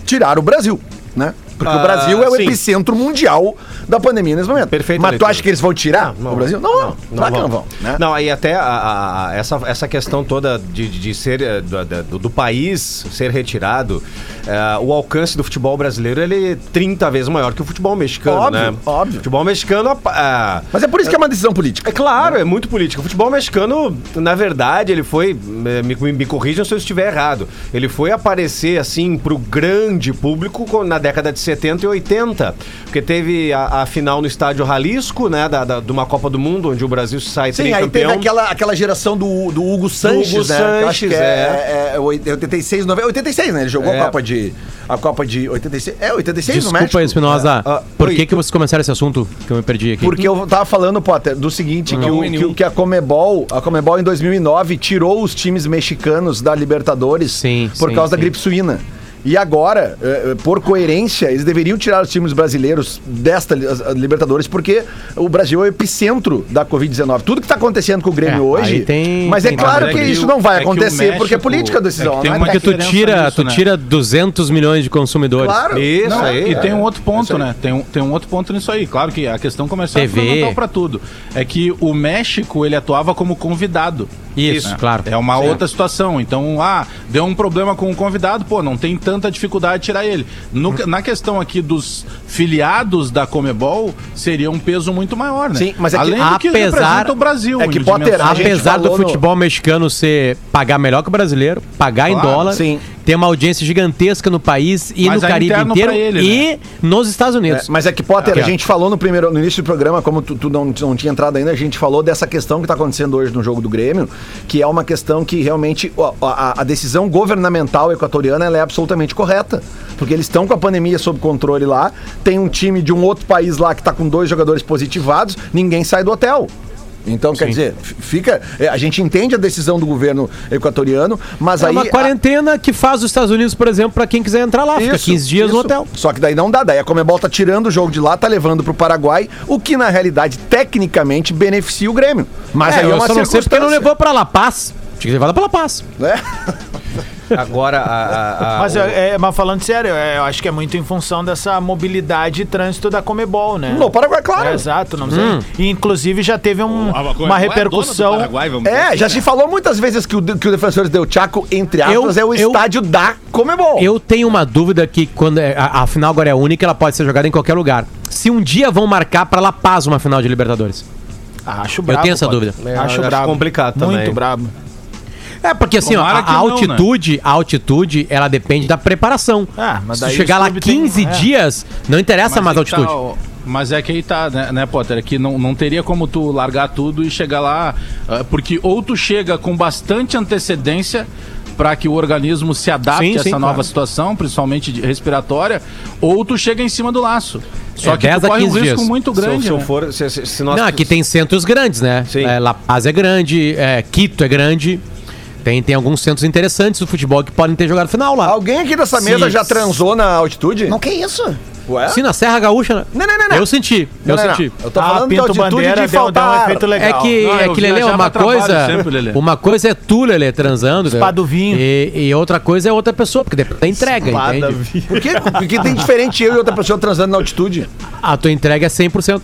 tirar o Brasil, né? Porque o Ah, Brasil é o sim. epicentro mundial da pandemia nesse momento. Perfeita Mas tu acha que eles vão tirar o Brasil? Não, não. Claro que não vão. né? Não, aí até a- a- essa, essa questão toda de, de- ser eh, do, do, país ser retirado, eh, o alcance do futebol brasileiro ele é 30 vezes maior que o futebol mexicano, Óbvio, né? óbvio. O futebol mexicano, ah, Mas é por isso que é uma decisão política. é claro, é muito político. O futebol mexicano, na verdade, ele foi. eh, Me, me corrijam se eu estiver errado. Ele foi aparecer, assim, pro grande público co- na década de 70 e 80. Porque teve a, a final no estádio Jalisco, né? Da, da- de uma Copa do Mundo, onde o Brasil sai Sim, aí teve aquela, aquela geração do, do Hugo Sanches, Hugo né? que eu acho Sanches, que é, é, é 86, 90, 86, né? Ele jogou É. a Copa de a Copa de 86. É, 86 no Desculpa, México. Espinosa. Ah, Por oi, que, que vocês começaram esse assunto que eu me perdi aqui? Porque eu tava falando, Potter, do seguinte, que, o, N1. que, que a Comebol, a Comebol em 2009 tirou os times mexicanos da Libertadores Sim, por sim, causa da sim. gripe suína. E agora, eh, eh, por coerência, eles deveriam tirar os times brasileiros desta as Libertadores, porque o Brasil é o epicentro da Covid-19. Tudo que está acontecendo com o Grêmio É, hoje. tem- mas é tem- claro é que que isso não vai é que acontecer, porque é México- política a decisão. é que tem não uma é Porque tu tira, nisso, tu né? tira 200 milhões de consumidores. Claro. Isso Não, aí. e tem é. um outro ponto, né? Tem um, tem um outro ponto nisso aí. Claro que a questão comercial TV. é fundamental pra tudo. É que o México, ele atuava como convidado. Isso, né? claro. É uma outra situação. Então, ah, deu um problema com o convidado, pô, não tem tanta dificuldade de tirar ele. No- na questão aqui dos filiados da Comebol, seria um peso muito maior, né? Sim, mas é que Além do que apesar- representa o Brasil. é que em Potter, Apesar do falou no- futebol mexicano ser pagar melhor que o brasileiro, pagar em Claro, dólar, sim. ter uma audiência gigantesca no país e Mas no é Caribe inteiro ele, e nos Estados É, Unidos. mas é que, Potter, Aqui, a gente falou no primeiro, no início do programa, como tu, tu não, não tinha entrado ainda, a gente falou dessa questão que está acontecendo hoje no jogo do Grêmio, que é uma questão que realmente ó, a, a decisão governamental equatoriana é absolutamente correta. Porque eles estão com a pandemia sob controle lá, tem um time de um outro país lá que está com dois jogadores positivados, ninguém sai do hotel. Então, quer dizer, fica. é, A gente entende a decisão do governo equatoriano, mas É aí. uma a- quarentena que faz os Estados Unidos, por exemplo, pra quem quiser entrar lá. Fica Isso, 15 dias no isso. hotel. Só que daí não dá. Daí a Comebol tá tirando o jogo de lá, tá levando pro Paraguai, o que na realidade, tecnicamente, beneficia o Grêmio. Mas aí é eu uma só não sei porque não levou pra La Paz. Tinha que levar pra La Paz. né? Agora, a, a- a- Mas, o- é, é, mas falando sério, é, eu acho que é muito em função dessa mobilidade e trânsito da Comebol, né? No Paraguai, claro. É, exato, não sei. E inclusive já teve um- A Comebol uma é repercussão. Paraguai, vamos dizer É, assim, já né? se falou muitas vezes que o, que o Defensores Del Chaco, entre aspas, Eu- é o eu- estádio da Comebol. Eu tenho uma dúvida que quando é- a, a final agora é única, ela pode ser jogada em qualquer lugar. Se um dia vão marcar pra La Paz uma final de Libertadores. Acho brabo. tenho essa Potter. dúvida. É, acho acho brabo. complicado também. Muito brabo. É, porque assim, ó, a, a não, né? altitude, a altitude, ela depende da preparação. Ah, mas Se daí chegar os lá clubes têm- 15 é. dias, não interessa mais a que altitude. tá, ó, mas é que aí tá, né, né, Potter? É que não, não teria como tu largar tudo e chegar lá. ah, porque ou tu chega com bastante antecedência para que o organismo se adapte Sim, a essa sim, nova claro. situação, principalmente de respiratória, ou tu chega em cima do laço. Só É, que 10 tu corre um 15 risco dias. muito Se grande. se eu né? for. Se, se- se nós- Não, aqui tem centros grandes, né? Sim. É, La Paz é grande, é, Quito é grande. Tem, tem alguns centros interessantes do futebol que podem ter jogado final lá. Alguém aqui dessa Sim. mesa já transou na altitude? Não, que isso? Ué? Sim, na Serra Gaúcha. né? Não, não, não, não. Eu senti, eu Não, não, senti. não. Eu tô Ah, falando de Pinto altitude Bandeira de deu, deu um faltar. efeito legal. É que, Não, é eu que viajava uma coisa. sempre, Lelê. Uma coisa é tu, Lele, transando. Espadovinho. E, e outra coisa é outra pessoa, porque depende da entrega, entende? Por quê? Porque tem diferente eu e outra pessoa transando na altitude. A tua entrega é 100%.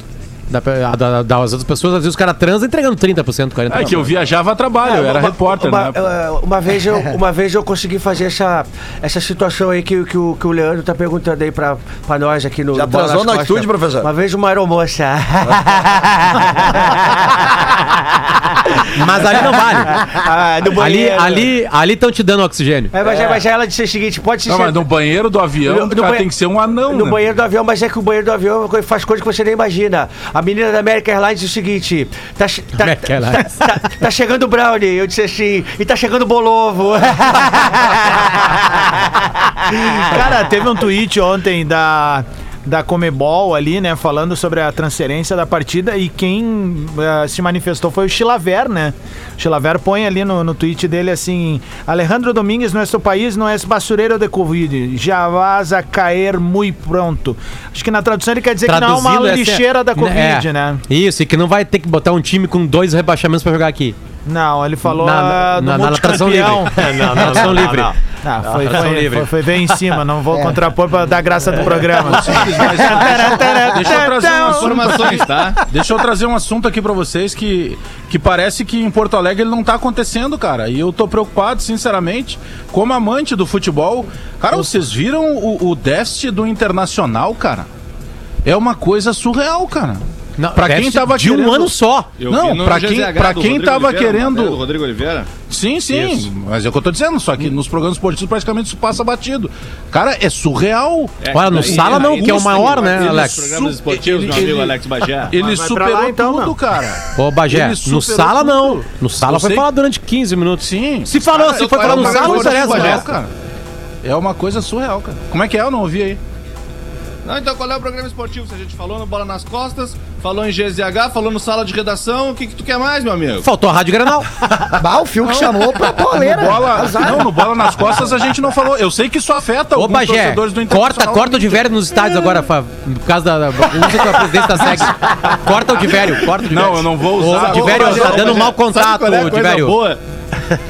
Da, a da- das outras pessoas, às vezes os caras transam entregando 30%, 40%. É que eu viajava a trabalho, eu era repórter, uma, né? uma vez eu, uma vez eu consegui fazer essa, essa situação aí que, que, o, que o Leandro tá perguntando aí pra, pra nós aqui no Já nas na Costas. altitude, professor? Uma vez uma aeromoça. Mas ali não vale. ah, ali banheiro. ali ali estão te dando oxigênio. É, mas, é. mas ela disse o seguinte, pode se Não, mas no banheiro do avião, No- cara, banhe- tem que ser um anão, No né? banheiro do avião, mas é que o banheiro do avião faz coisa que você nem imagina. A menina da American Airlines disse o seguinte: tá, tá, tá, tá- tá chegando o Brownie. Eu disse assim, e tá chegando o Bolovo. Cara, teve um tweet ontem da da Comebol ali, né, falando sobre a transferência da partida e quem eh, se manifestou foi o Chilaver, né? O Chilaver põe ali no, no tweet dele assim: Alejandro Domingues, nosso país não é basureiro de Covid, já vas a cair muito pronto. Acho que na tradução ele quer dizer que não é uma Traduzindo, lixeira da Covid, é, né? Isso, e que não vai ter que botar um time com dois rebaixamentos pra jogar aqui. Não, ele falou Na- ah, na- do na- na tradução livre. não, não, tradução livre. Ah, foi, foi, livre. foi, foi bem em cima, não vou contrapor pra dar graça do programa. Mas, deixa eu trazer um assunto Informações, tá? Deixa eu trazer um assunto aqui pra vocês que, que parece que em Porto Alegre ele não tá acontecendo, cara. E eu tô preocupado, sinceramente, como amante do futebol. Cara, vocês viram o, o déficit do Internacional, cara? É uma coisa surreal, cara. Não, Pra quem tava de um querendo- ano só. Eu Não, pra quem- GZH pra quem Rodrigo tava Oliveira, querendo- Rodrigo Oliveira. Sim, sim. Isso. Mas é o que eu tô dizendo, só que nos programas esportivos praticamente isso passa batido. Cara, é surreal. Olha, no daí- Sala não, que é o nos- maior, né, nos Alex? programas esportivos, meu Ele- amigo ele- Alex Bagé. Ele superou lá, então, tudo, não. cara. Ô, Bagé, no Sala tudo. não. No Sala foi falar durante 15 minutos. Sim. Se falou, se foi É falar no Sala, não interessa. surreal, cara. É uma coisa surreal, cara. Como é que é? Eu não ouvi aí. Não, então qual é o programa esportivo? Se a gente falou no Bola nas Costas, falou em GZH, falou no Sala de Redação, o que, que tu quer mais, meu amigo? Faltou a Rádio Granal. Bah, o Fio que chamou pra toleira. Bola, Azar. não, no bola nas costas a gente não falou. Eu sei que isso afeta Bagé, torcedores do corta, corta o Divério nos estádios agora, fa- por causa da, da usa com a presidência da SEG. Corta o Divério, corta o Divério. Não, eu não vou usar. Ô, Bagé, tá dando mau contato, é Divério. boa?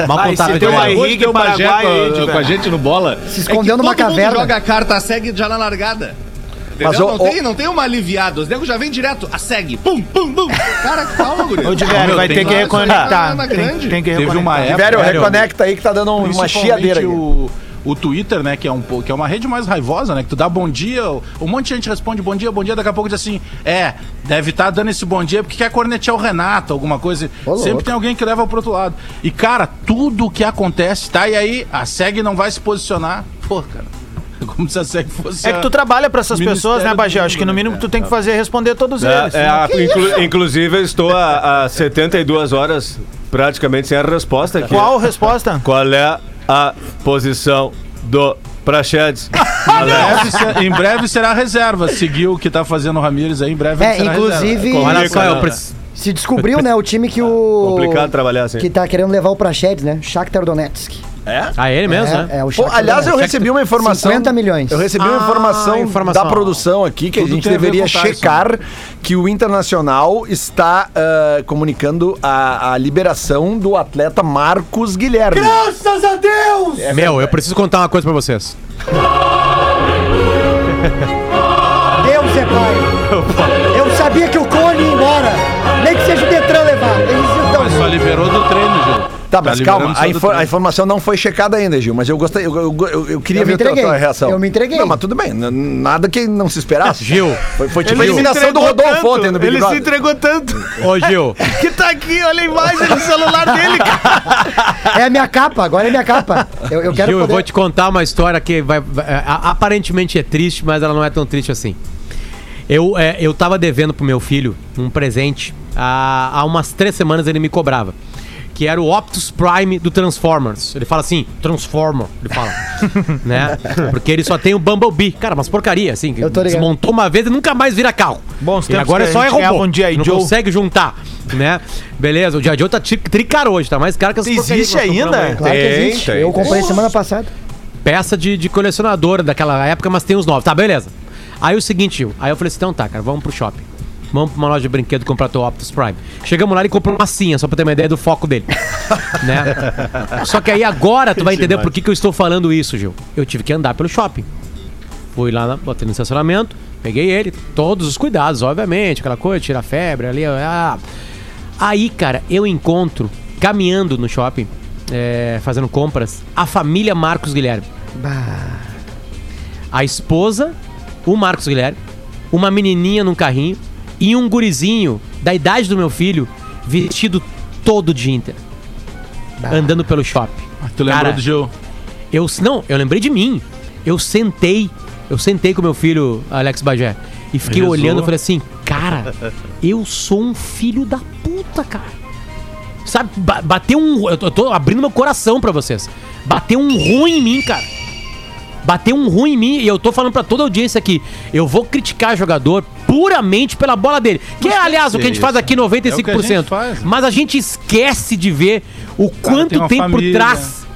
Mau Vai, contato, se tem uma- Henrique o Paraguai com, com a gente no bola. Se escondeu é que numa todo mundo caverna. joga a carta, segue já na largada. Entendeu? Mas o- não, o- tem, não tem uma aliviada. Os negros já vem direto. A segue. Pum, pum, pum. Cara, calma, guri. Ô, Diverio, vai ter que reconectar. na Tem, tem que Teve reconectar. uma época. Velho, Velho, reconecta aí que tá dando uma chiadeira aqui. o, o Twitter, né, que é, um, que é uma rede mais raivosa, né, que tu dá bom dia, um monte de gente responde bom dia, bom dia, daqui a pouco diz assim, é, deve estar dando esse bom dia porque quer cornetear o Renato, alguma coisa. Sempre tem alguém que leva pro outro lado. E, cara, tudo que acontece, tá? E aí, a SEG não vai se posicionar. Pô, cara, como se a SEG fosse É que tu trabalha pra essas Ministério pessoas, né, Bagé? Acho que no mínimo tu tem que fazer é responder todos eles. É, é, a- inclu- inclusive, eu estou há, há 72 horas praticamente sem a resposta aqui. Qual resposta? Qual é a posição do Prachedes? Em breve, se- em breve será reserva. Seguiu o que tá fazendo o Ramires aí, em breve É, será inclusive, reserva. Olha só, eu se descobriu, né, o time que o... Complicado trabalhar assim. Que tá querendo levar o Prachedes, né? Shakhtar Donetsk. Ah, ele mesmo, é, né? é o Pô, aliás, eu recebi uma informação. 50 milhões. Eu recebi uma Ah, informação, informação. da produção aqui que a Tudo gente a ver deveria Tyson. checar que o Internacional está ah, comunicando a, a liberação do atleta Marcos Guilherme. Graças a Deus! Meu, eu preciso contar uma coisa pra vocês. Deus é pai. Eu sabia que o Cone ia embora. Nem que seja o Detran levar. Eles então. Mas só liberou do. Tá, mas Tá calma, a, infor- a informação não foi checada ainda, Gil, mas eu gostei, eu, eu, eu- eu queria Eu me ver a tua, reação. Eu me entreguei. Não, mas tudo bem, nada que não se esperasse. Gil. Foi, foi tipo a se eliminação do Rodolfo tanto, ontem no Big Ele se Brother. entregou tanto Ô, Gil. que tá aqui, olha a imagem do celular dele, cara. É a minha capa, agora é minha capa. Eu, eu quero Gil, eu poder- vou te contar uma história que vai, vai- é, a- aparentemente é triste, mas ela não é tão triste assim. Eu, é, eu tava devendo pro meu filho um presente. Há, há umas três semanas ele me cobrava. Que era o Optus Prime do Transformers. Ele fala assim, Transformer, ele fala. né? Porque ele só tem o Bumblebee. Cara, umas porcaria, assim. Eu tô ligado. Desmontou uma vez e nunca mais vira carro. Bons e agora que é só a é robô. um não Joe. consegue juntar, né? Beleza, o G.I. Joe tá tri- tricaro hoje, tá mais caro que porcarias Existe ainda? Claro que Tem, existe. tem. Eu comprei semana passada. peça de, de colecionador daquela época, mas tem os novos. Tá, beleza. Aí o seguinte, aí eu falei assim, então tá, cara, vamos pro shopping. Vamos pra uma loja de brinquedo comprar teu Optus Prime. Chegamos lá e comprou uma massinha, só pra ter uma ideia do foco dele. né? Só que aí agora tu vai entender por que, que eu estou falando isso, Gil. Eu tive que andar pelo shopping. Fui lá, na- botei no estacionamento, peguei ele, todos os cuidados, obviamente, aquela coisa, tirar febre ali. Ah. Aí, cara, eu encontro, caminhando no shopping, é, fazendo compras, a família Marcos Guilherme. A esposa, o Marcos Guilherme, uma menininha num carrinho e um gurizinho da idade do meu filho, vestido todo de Inter. Andando pelo shopping. Tu lembrou Cara, do Gil? Eu, não, eu lembrei de mim. Eu sentei, eu sentei com meu filho, Alex Bagé, e fiquei Rezou. olhando e falei assim, cara, eu sou um filho da puta, cara. Sabe, ba- bateu um. Eu tô, eu tô abrindo meu coração pra vocês. Bateu um ruim em mim, cara. Bateu um ruim em mim e eu tô falando pra toda a audiência aqui. Eu vou criticar jogador puramente pela bola dele. Que é, aliás, o que a gente faz aqui 95%. É a faz. Mas a gente esquece de ver o tem quanto uma tem por trás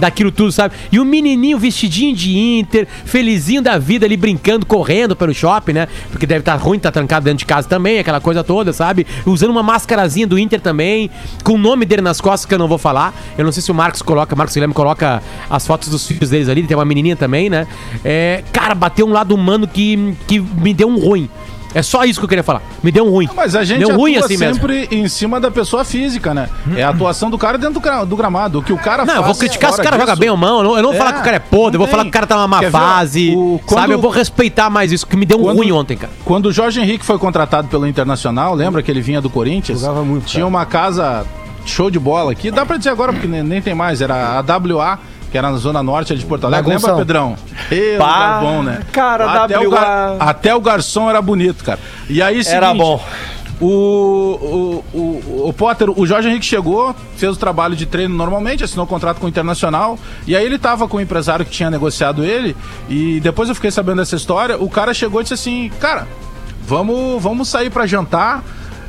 daquilo tudo, sabe? E o menininho vestidinho de Inter, felizinho da vida ali brincando, correndo pelo shopping, né? Porque deve estar ruim, tá trancado dentro de casa também, aquela coisa toda, sabe? Usando uma mascarazinha do Inter também, com o nome dele nas costas que eu não vou falar. Eu não sei se o Marcos coloca, Marcos Guilherme coloca as fotos dos filhos deles ali, tem uma menininha também, né? É, cara, bateu um lado humano que, que me deu um ruim. É só isso que eu queria falar. Me deu um ruim. Mas a gente deu atua ruim assim mesmo. sempre em cima da pessoa física, né? É a atuação do cara dentro do, gra- do gramado. O que o cara Não, eu vou criticar se o cara joga disso- bem ou não. Eu não, eu não vou É, falar que o cara é podre, eu vou falar que o cara tá numa má fase. o- quando- Sabe? Eu vou respeitar mais isso, que me deu um Quando- ruim ontem, cara. Quando o Jorge Henrique foi contratado pelo Internacional, lembra que ele vinha do Corinthians? Jogava muito, Tinha cara. uma casa show de bola aqui. Dá pra dizer agora, porque nem, nem tem mais. Era a WA, que era na Zona Norte de Porto Alegre. Lembra, Pedrão? Ê, Pá, bom, né? cara, até. O gar- Até o garçom era bonito, cara. E aí, Era seguinte, bom. O, o, o, o Potter, o Jorge Henrique chegou, fez o trabalho de treino normalmente, assinou o contrato com o Internacional, e aí ele tava com o empresário que tinha negociado ele, e depois eu fiquei sabendo dessa história, o cara chegou e disse assim, cara, vamos, vamos sair pra jantar,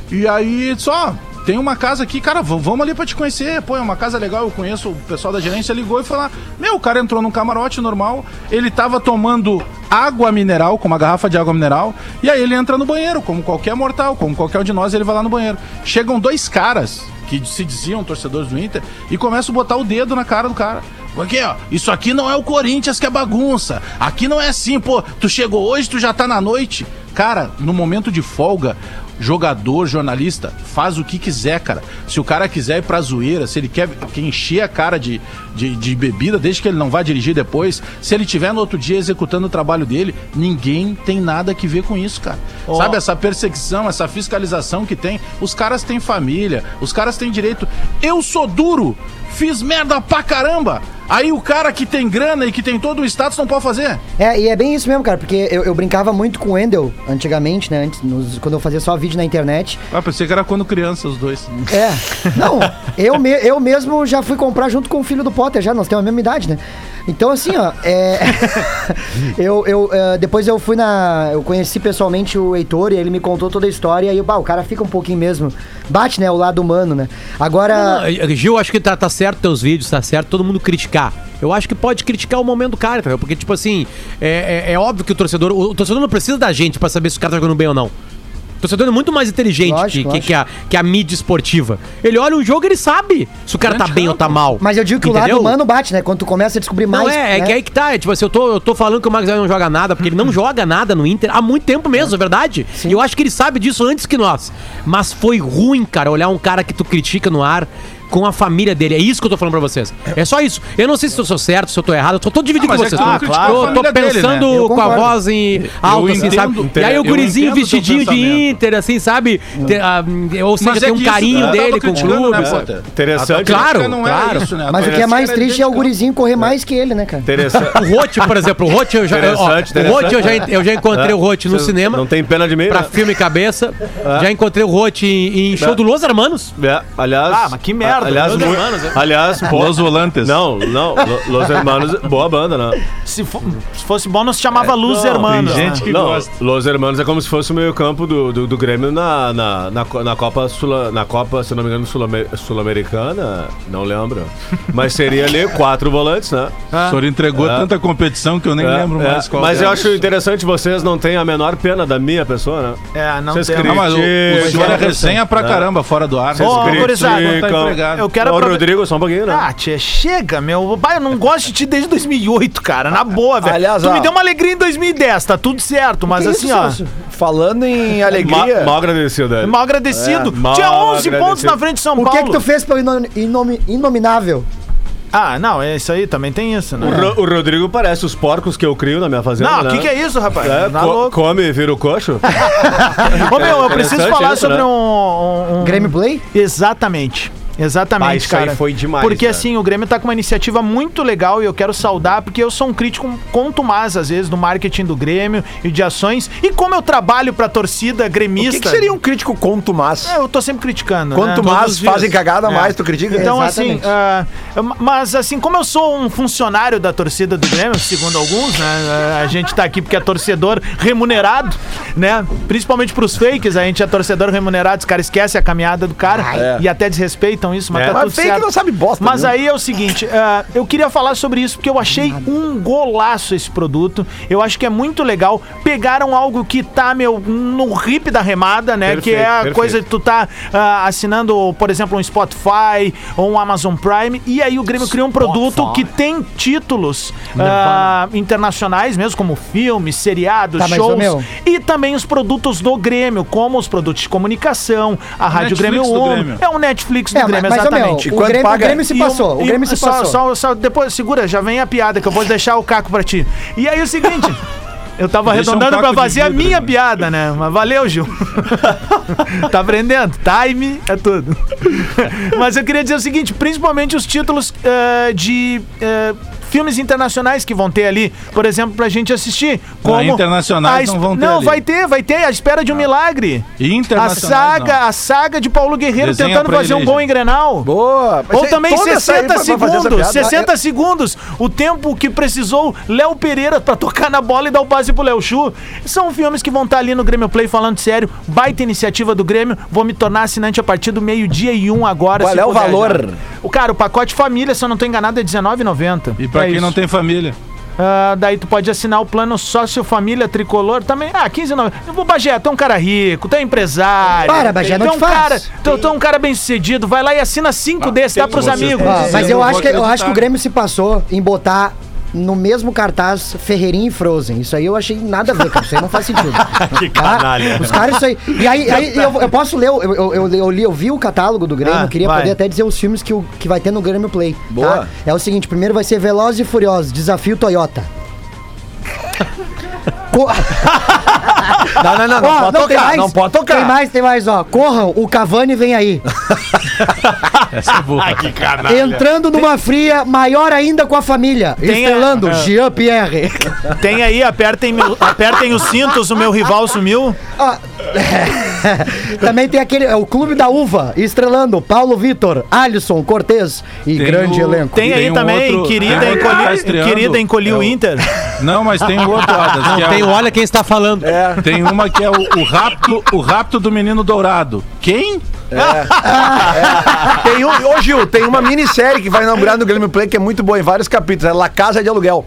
e aí só... Tem uma casa aqui, cara, vamos ali pra te conhecer. Pô, é uma casa legal, eu conheço o pessoal da gerência. Ligou e falou: Meu, o cara entrou num camarote normal, ele tava tomando água mineral, com uma garrafa de água mineral, e aí ele entra no banheiro, como qualquer mortal, como qualquer um de nós, ele vai lá no banheiro. Chegam dois caras que se diziam torcedores do Inter e começam a botar o dedo na cara do cara. Porque, ó, isso aqui não é o Corinthians que é bagunça. Aqui não é assim, pô, tu chegou hoje, tu já tá na noite. Cara, no momento de folga, jogador, jornalista, faz o que quiser, cara. Se o cara quiser ir pra zoeira, se ele quer, quer encher a cara de, de, de bebida, desde que ele não vá dirigir depois, se ele tiver no outro dia executando o trabalho dele, ninguém tem nada que ver com isso, cara. Sabe, essa perseguição, essa fiscalização que tem, os caras têm família, os caras têm direito. Eu sou duro, fiz merda pra caramba. Aí o cara que tem grana e que tem todo o status não pode fazer. É, e é bem isso mesmo, cara, porque eu, eu brincava muito com o Wendel antigamente, né? Antes, nos- quando eu fazia só vídeo na internet. Ah, pensei que era quando criança os dois. É. Não, eu, me, eu mesmo já fui comprar junto com o filho do Potter, já, nós temos a mesma idade, né? Então, assim, ó, é. eu, eu, eh, depois eu fui na. Eu conheci pessoalmente o Heitor e ele me contou toda a história. E eu, bah, o cara fica um pouquinho mesmo. Bate, né? O lado humano, né? Agora. Não, Gil, acho que tá, tá certo teus vídeos, tá certo todo mundo criticar. Eu acho que pode criticar o momento do cara, entendeu? Porque, tipo assim, é, é- é óbvio que o torcedor. O, o torcedor não precisa da gente pra saber se o cara tá jogando bem ou não. O torcedor é muito mais inteligente Lógico, que, que, lógico. que a, que a mídia esportiva. Ele olha o jogo e ele sabe se o cara tá bem ou tá mal. Mas eu digo que o Entendeu? lado humano bate, né? Quando tu começa a descobrir Não, mais. é, é né? que aí que tá. é, Tipo assim, eu tô, eu tô falando que o Max não joga nada, porque ele não joga nada no Inter há muito tempo mesmo, é verdade. E eu acho que ele sabe disso antes que nós. Mas foi ruim, cara, olhar um cara que tu critica no ar com a família dele. É isso que eu tô falando pra vocês. É só isso. Eu não sei se eu sou certo, se eu tô errado, eu tô todo dividindo Ah, com é vocês. tu não Tô- tô, família dele, pensando né? Com a voz em alto, assim, entendo- sabe? E aí o gurizinho entendo vestidinho de. Inter, assim, sabe? Te- ah, ou seja, Mas tem é um isso, carinho né? dele com o criticando, clube. né, sabe? Interessante. Claro, não claro. é isso, né? Mas o que é Parece mais triste é o gurizinho correr mais que ele, né, cara? Interessante. O Rote, por exemplo, o Rote eu já, ó, Interessante, o Rote eu já, eu já encontrei o Rote no cinema. Não tem pena de mim, Pra né? filme cabeça. Já encontrei o Rote em, em show do Los Hermanos. É, aliás. Ah, mas que merda. Aliás, Los Hermanos, é. aliás, Los Volantes. Não, não. Lo- Los Hermanos, boa banda, né? Se, fo- se fosse bom, não se chamava Luz Hermanos. tem né? gente que não, gosta. Los Hermanos é como se fosse o meio-campo do, do, do Grêmio na, na, na, na Copa Sula, na Copa, se não me engano, Sulame- Sul-Americana. não lembro. Mas seria ali quatro volantes, né? O senhor entregou É. tanta competição que eu nem É, lembro é. mais qual Mas é. eu acho interessante, vocês não têm a menor pena da minha pessoa, né? É, não Vocês tem. criam- Não, mas o, o senhor é resenha pra É. caramba fora do ar. Vocês gurizada, criticam, Eu quero Ô, aprove- Rodrigo, só um pouquinho, né? Ah, tia, chega, meu. Pai, eu não gosto de ti desde 2008, cara. Na boa, velho. Aliás, tu ó. me deu uma alegria em 2010, tá tudo certo. Mas Que assim, isso, ó. Falando em Ma- alegria. mal agradecido, velho. Mal agradecido. É, mal Tinha 11 agradecido. pontos na frente de São O Paulo. que que tu fez pelo ino- inomi- inominável? Ah, não, é isso aí, também tem isso, né? O, Ro- o Rodrigo parece os porcos que eu crio na minha fazenda. Não, o né? que, que é isso, rapaz? É, Tá co- louco. come e vira o coxo? Ô, meu, eu preciso Interessante falar isso, sobre né? um, um, um- Grêmio Play? Exatamente. Exatamente, Ah, isso aí cara. foi demais, Porque né? assim, o Grêmio tá com uma iniciativa muito legal e eu quero saudar, porque eu sou um crítico contumaz, às vezes, do marketing do Grêmio e de ações. E como eu trabalho pra torcida O gremista. que, que seria um crítico contumaz? É, eu tô sempre criticando. Quanto né? fazem cagada, É. mais tu critica? Então, assim, Exatamente. ah, mas assim, como eu sou um funcionário da torcida do Grêmio, segundo alguns, né? ah, A gente tá aqui porque é torcedor remunerado, né? Principalmente pros fakes, a gente é torcedor remunerado, os caras esquecem a caminhada do cara É. e até desrespeitam isso, mas É. tá Mas tudo fake certo. não sabe bosta Mas nenhuma. aí é o seguinte, ah, eu queria falar sobre isso porque eu achei um golaço esse produto. Eu acho que é muito legal. Pegaram algo que tá, meu, no hip da remada, né? que Perfeito, é a perfeito. coisa de tu tá ah, assinando, por exemplo, um Spotify ou um Amazon Prime. E aí o Grêmio criou um produto que tem títulos ah, internacionais mesmo, como filmes, seriados, Tá, mas, shows. meu. E também os produtos do Grêmio, como os produtos de comunicação, a Rádio Netflix Grêmio do Ono. Grêmio. É o Netflix do É, Grêmio, mas, ô, meu, exatamente. o Grêmio, o paga? Grêmio se E um- passou. O e Grêmio se só, passou. Só, só- depois, segura, já vem a piada que eu vou deixar o caco pra ti. E aí o seguinte. Eu tava Deixa um arredondando pra caco de fazer a minha né? piada, né? Mas valeu, Gil. tá aprendendo? Time é tudo. Mas eu queria dizer o seguinte: principalmente os títulos eh, de. eh, Filmes internacionais que vão ter ali, por exemplo, pra gente assistir. Como internacionais a não vão ter Não, ali. vai ter, vai ter, a espera de um milagre. E A internacionais, saga, não. a saga de Paulo Guerreiro Desenha tentando fazer um gol em Grenal. Boa. Ou é também toda essa aí 60 pra- pra fazer essa segundos, piada. 60 segundos, o tempo que precisou Léo Pereira pra tocar na bola e dar o passe pro Léo Chu. São filmes que vão estar ali no Grêmio Play falando sério. Baita iniciativa do Grêmio. Vou me tornar assinante a partir do meio-dia e um agora. Qual se é o valor? já. O cara, o pacote família, se eu não tô enganado, é R$19,90. E pra É quem isso. não tem família? Ah, daí tu pode assinar o plano sócio família tricolor também. Ah, 15,90. O Bagé, tu é um cara rico, tu é empresário. Para, Bagé, não tu é te um faz. cara, tu, tu é um cara bem sucedido. Vai lá e assina cinco desses, dá pros amigos. Ah, mas eu eu não acho, que, eu acho que o Grêmio se passou em botar no mesmo cartaz Ferreirinha e Frozen. Isso aí eu achei nada a ver, cara. Isso aí não faz sentido. que canalha. Os caras, isso aí. E aí, aí eu, eu posso ler, eu, eu, eu, eu li, eu vi o catálogo do Grêmio, Ah, queria vai. poder até dizer os filmes que, o, que vai ter no Grêmio Play. tá? Boa. É o seguinte: primeiro vai ser Velozes e Furiosos, Desafio Toyota. Co- Não, não, não. Não Ó, pode tem tocar. mais? Não pode tocar. Tem mais, tem mais, ó. Corram, o Cavani vem aí. Essa é boa. Entrando numa fria, maior ainda com a família. Tem a- Estrelando é. Jean Pierre. Tem aí, apertem, meu- apertem os cintos, o meu rival sumiu. Também tem aquele, é o Clube da Uva, estrelando Paulo Vitor, Alisson, Cortez e Tem grande o- elenco. Tem aí Tem um também, outro- querida, que tá encolhi, estreando. querida encolhi o É o- Inter. Não, mas tem um outro, Adas, que é Tem o- o Olha Quem Está Falando. Tem uma que é o, o rapto, o rapto do menino dourado. Quem? Tem um, ô Gil, tem uma minissérie que vai inaugurar no Grêmio Play que é muito boa em vários capítulos. É La Casa de Aluguel.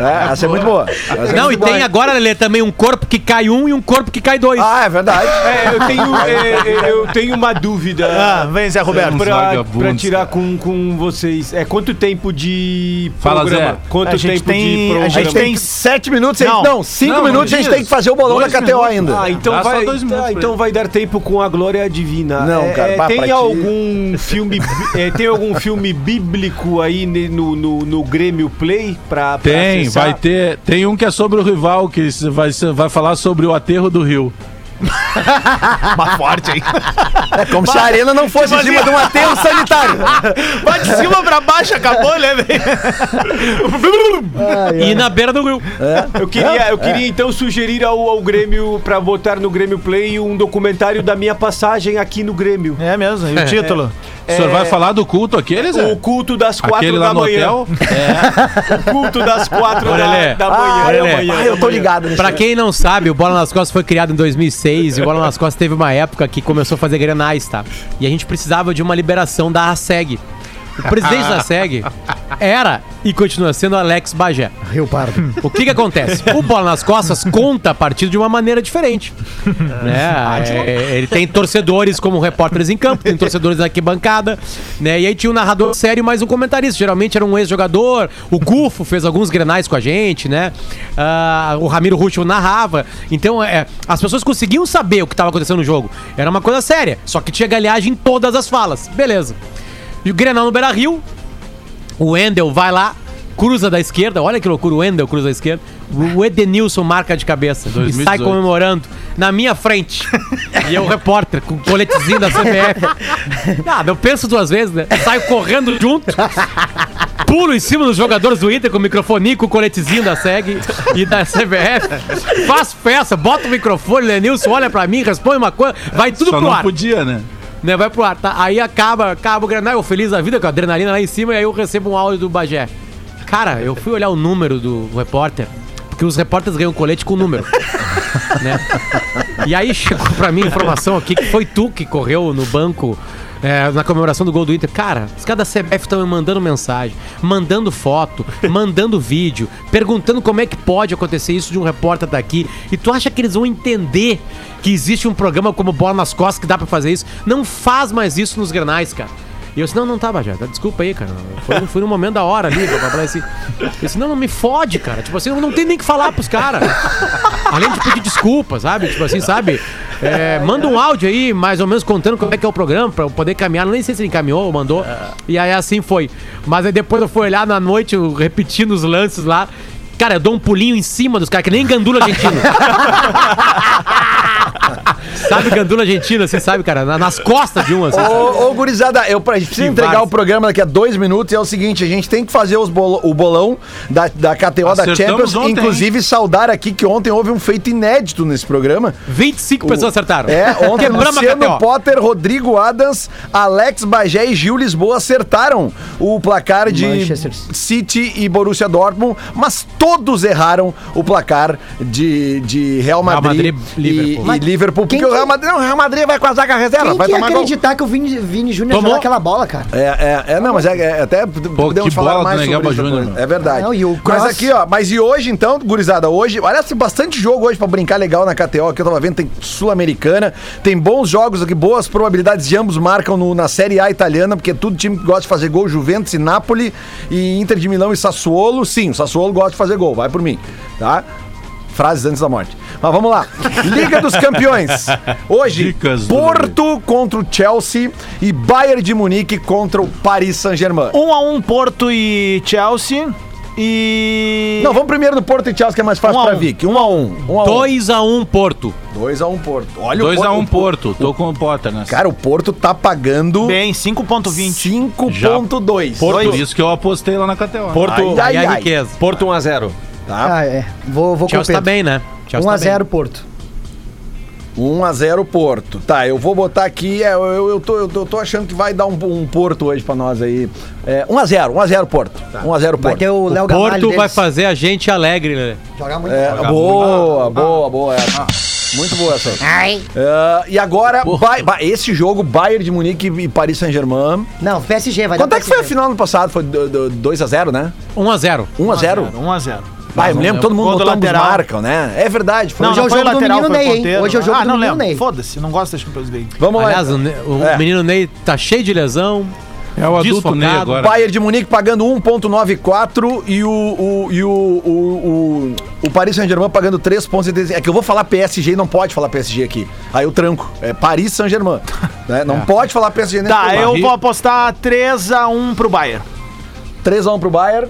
É, essa é muito boa. Essa é Não, muito e boa. tem agora, Lelê, também um corpo que cai um e um corpo que cai dois. Ah, é verdade. É, eu tenho, é, é, eu tenho uma dúvida. Ah, vem, Zé Roberto. Pra, vagabundos, pra tirar com, com vocês. É quanto tempo de Fala, programa? Zé. Quanto A gente tempo tem- de a programa? A gente tem sete minutos, não, Não. não cinco Não, minutos, a gente tem que fazer o bolão Dois da KTO minutos. ainda. Ah, então Dá só vai, dois minutos pra então ele. vai dar tempo com a glória divina. Não, É, cara, é, pá, tem ti. algum filme é, tem algum filme bíblico aí ne- no, no, no Grêmio Play pra, pra Tem, acessar? vai ter. Tem um que é sobre o rival, que vai, vai falar sobre o aterro do Rio. Uma forte, hein? É como se a arena não fosse em cima de um aterro sanitário. Vai de cima pra baixo, acabou, né, velho? E na beira do rio. Eu queria, eu queria então sugerir ao, ao Grêmio pra botar no Grêmio Play um documentário da minha passagem aqui no Grêmio. É mesmo, e o título? O senhor vai falar do culto aquele, Zé? O culto das quatro Aquele da manhã. hotel? O culto das quatro da, da manhã. Ah, da eu, manhã, ah, eu tô ligado nisso. Pra quem não sabe, o Bola nas Costas foi criado em 2006 e Bola nas Costas teve uma época que começou a fazer grenais, tá? E a gente precisava de uma liberação da ASEG. O presidente da ASEG era e continua sendo Alex Bagé. Rio Pardo. O que que acontece? O Bola nas Costas conta a partida de uma maneira diferente. né? É, ele tem torcedores como repórteres em campo, tem torcedores na arquibancada, né? E aí tinha um narrador sério mais um comentarista. Geralmente era um ex-jogador, o Gufo fez alguns grenais com a gente, né? Ah, o Ramiro Russo narrava. Então, é, as pessoas conseguiam saber o que estava acontecendo no jogo. Era uma coisa séria, só que tinha galhagem em todas as falas. Beleza. E o Grenal no Beira-Rio, o Wendel vai lá, cruza da esquerda. Olha que loucura, o Wendel cruza da esquerda. O Edenilson marca de cabeça e 2018. sai comemorando na minha frente. E eu, repórter, com o coletezinho da CBF. Ah, eu penso duas vezes, né? Saio correndo junto. Pulo em cima dos jogadores do Inter com o microfone, com o coletezinho da SEG e da CBF. Faço festa, bota o microfone, o Edenilson olha pra mim, responde uma coisa, vai tudo Só pro não ar podia, né? Né? Vai pro ar, tá? Aí acaba, acaba o Grenal, eu feliz da vida, com a adrenalina lá em cima, e aí eu recebo um áudio do Bagé. Cara, eu fui olhar o número do repórter, porque os repórteres ganham colete com número. né? E aí chegou pra mim a informação aqui que foi tu que correu no banco. É, na comemoração do gol do Inter. Cara, os caras da CBF estão me mandando mensagem, mandando foto, mandando vídeo, perguntando como é que pode acontecer isso de um repórter daqui. E tu acha que eles vão entender que existe um programa como Bola nas Costas que dá pra fazer isso? Não faz mais isso nos granais, cara. E eu disse, não, não tá, Bajé, tá, desculpa aí, cara. Foi, foi no momento da hora ali, pra falar assim. Eu disse, não, não me fode, cara. Tipo assim, eu não tenho nem que falar pros caras. Além de pedir desculpa, sabe? Tipo assim, sabe? É, manda um áudio aí, mais ou menos, contando como é que é o programa, pra eu poder caminhar. Nem sei se ele encaminhou ou mandou. E aí assim foi. Mas aí depois eu fui olhar na noite, repetindo os lances lá. Cara, eu dou um pulinho em cima dos caras, que nem gandula argentino. sabe gandula argentina, você sabe, cara? Na- nas costas de um, assim. Ô, ô, gurizada, eu, pra gente precisa Que entregar várzea. o programa daqui a dois minutos e é o seguinte, a gente tem que fazer os bolo- o bolão da, da KTO da Acertamos Champions, ontem, inclusive saudar aqui que ontem houve um feito inédito nesse programa. 25 pessoas acertaram. É, ontem Quebramos a Luciano KTO. Potter, Rodrigo Adams, Alex Bagé e Gil Lisboa acertaram o placar de Manchester City e Borussia Dortmund, mas todos erraram o placar de, de Real Madrid, Madrid, e, Liverpool. e Liverpool, quem o Real Madrid, não, o Real Madrid vai com a zaga reserva, Quem vai que ia tomar gol. acreditar que o Vini, Vini Júnior Tomou? jogar aquela bola, cara? É, é, é, não, mas é, é até podemos que falar bola mais sobre Negueba isso Júnior, depois. meu. É verdade. Não, e o Mas Cross- aqui, ó, mas e hoje então, gurizada, hoje, olha, tem bastante jogo hoje pra brincar legal na KTO, que eu tava vendo, tem Sul-Americana, tem bons jogos aqui, boas probabilidades de ambos marcam no- na Série A italiana, porque tudo time que gosta de fazer gol, Juventus e Napoli, e Inter de Milão e Sassuolo, sim, o Sassuolo gosta de fazer gol, vai por mim, tá? Frases antes da morte. Mas vamos lá. Liga dos Campeões. Hoje, Dicas do Porto contra o Chelsea e Bayern de Munique contra o Paris Saint-Germain. Um a um Porto e Chelsea. E. Não, vamos primeiro no Porto e Chelsea, que é mais fácil Um a pra um. Vic. Um a um. um a um. 2x1 Porto. 2 a 1 Porto. Olha o 2x1 o Porto. Tô com o Potter nessa. Cara, o Porto tá pagando Bem, 5.20. 5.2. Por dois. isso que eu apostei lá na KTO. Porto, Ai, ai, ai. riqueza. Porto 1x0. Tá? Ah, é. Vou, vou com o Chelsea tá Pedro. bem, né? Chelsea tá 1x0 Porto. 1 a 0 Porto. Tá, eu vou botar aqui. é, eu, eu, eu tô, eu, tô, eu tô achando que vai dar um, um Porto hoje pra nós aí. É, 1 a 0 1 a 0 Porto. 1 a 0 Vai Porto. ter o Léo bem. Gamalho Porto vai deles. fazer a gente alegre, né? Jogar muito. É, boa, boa, boa essa. Muito boa essa. Ai. Ah, e agora, Bay- ba- esse jogo, Bayern de Munique e Paris Saint-Germain. Não, PSG, vai Quanto dar é que foi a PSG. final no passado? Foi 2x0, né? 1x0. 1x0? 1x0. Ah, eu me lembro, todo mundo Gol do botou ambos lateral. marcam, né? É verdade. Foi Não, Hoje é não o foi jogo do lateral, menino Ney, hein? Hoje é o jogo ah, do não menino lembro. Ney. Foda-se, não gosto da Champions League. Vamos lá. Aliás, o, o É. menino Ney tá cheio de lesão. É o adulto Ney agora. Bayern de Munique pagando 1,94 e o, o, e o, o, o, o Paris Saint-Germain pagando 3,75. É que eu vou falar PSG e não pode falar PSG aqui. Aí eu tranco. É Paris Saint-Germain. né? Não pode falar PSG nesse Tá, eu vou apostar 3x1 pro Bayern. 3x1 pro Bayern.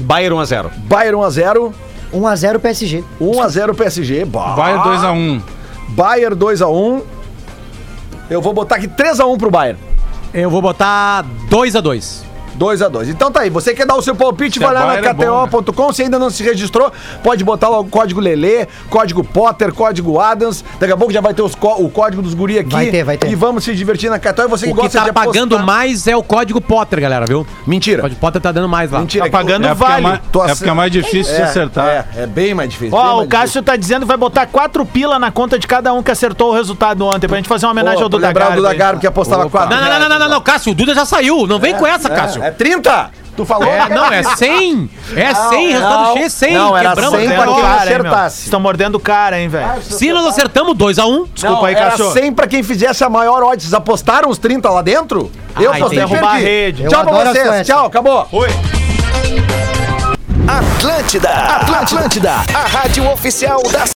Bayern 1x0. Bayern 1x0. 1x0 PSG. 1x0 PSG. Bah. Bayern 2x1. Bayern 2x1. Eu vou botar aqui 3x1 pro Bayern. Eu vou botar 2x2. 2x2. Então tá aí, você quer dar o seu palpite, vai é lá na é bom, né? KTO.com. Se ainda não se registrou, pode botar o código Lelê, código Potter, código Adams. Daqui a pouco já vai ter o código dos guri aqui. Vai ter, vai ter. E vamos se divertir na KTO. E você que O que gosta tá de pagando apostar- mais é o código Potter, galera, viu? O Mentira. código Potter tá dando mais lá. Mentira. Tá pagando É é vale. mais, Tô é porque é mais difícil de É, acertar. É, é bem mais difícil. Ó, mais o Cássio tá dizendo que vai botar quatro pila na conta de cada um que acertou o resultado ontem, pra gente fazer uma difícil. homenagem ao Duda Garbi. do Dagarbo que apostava 4 Não, não, não, não, não, não, não, Cássio, o Duda já saiu. Não vem com essa, Cássio. É 30? Tu falou? É, não, é 100. É 100, resultado não. cheio é 100. Não, era Quebramos 100 até pra quem acertasse. Estão mordendo o cara, hein, velho. Se nós acertamos 2x1, Desculpa Não, aí, era Cássio. 100 pra quem fizesse a maior odds. Vocês apostaram os 30 lá dentro? eu Ah, postei e entendi. Derrubar a perdi. rede. Eu Tchau pra vocês. Tchau, acabou. Atlântida, Atlântida, a rádio oficial da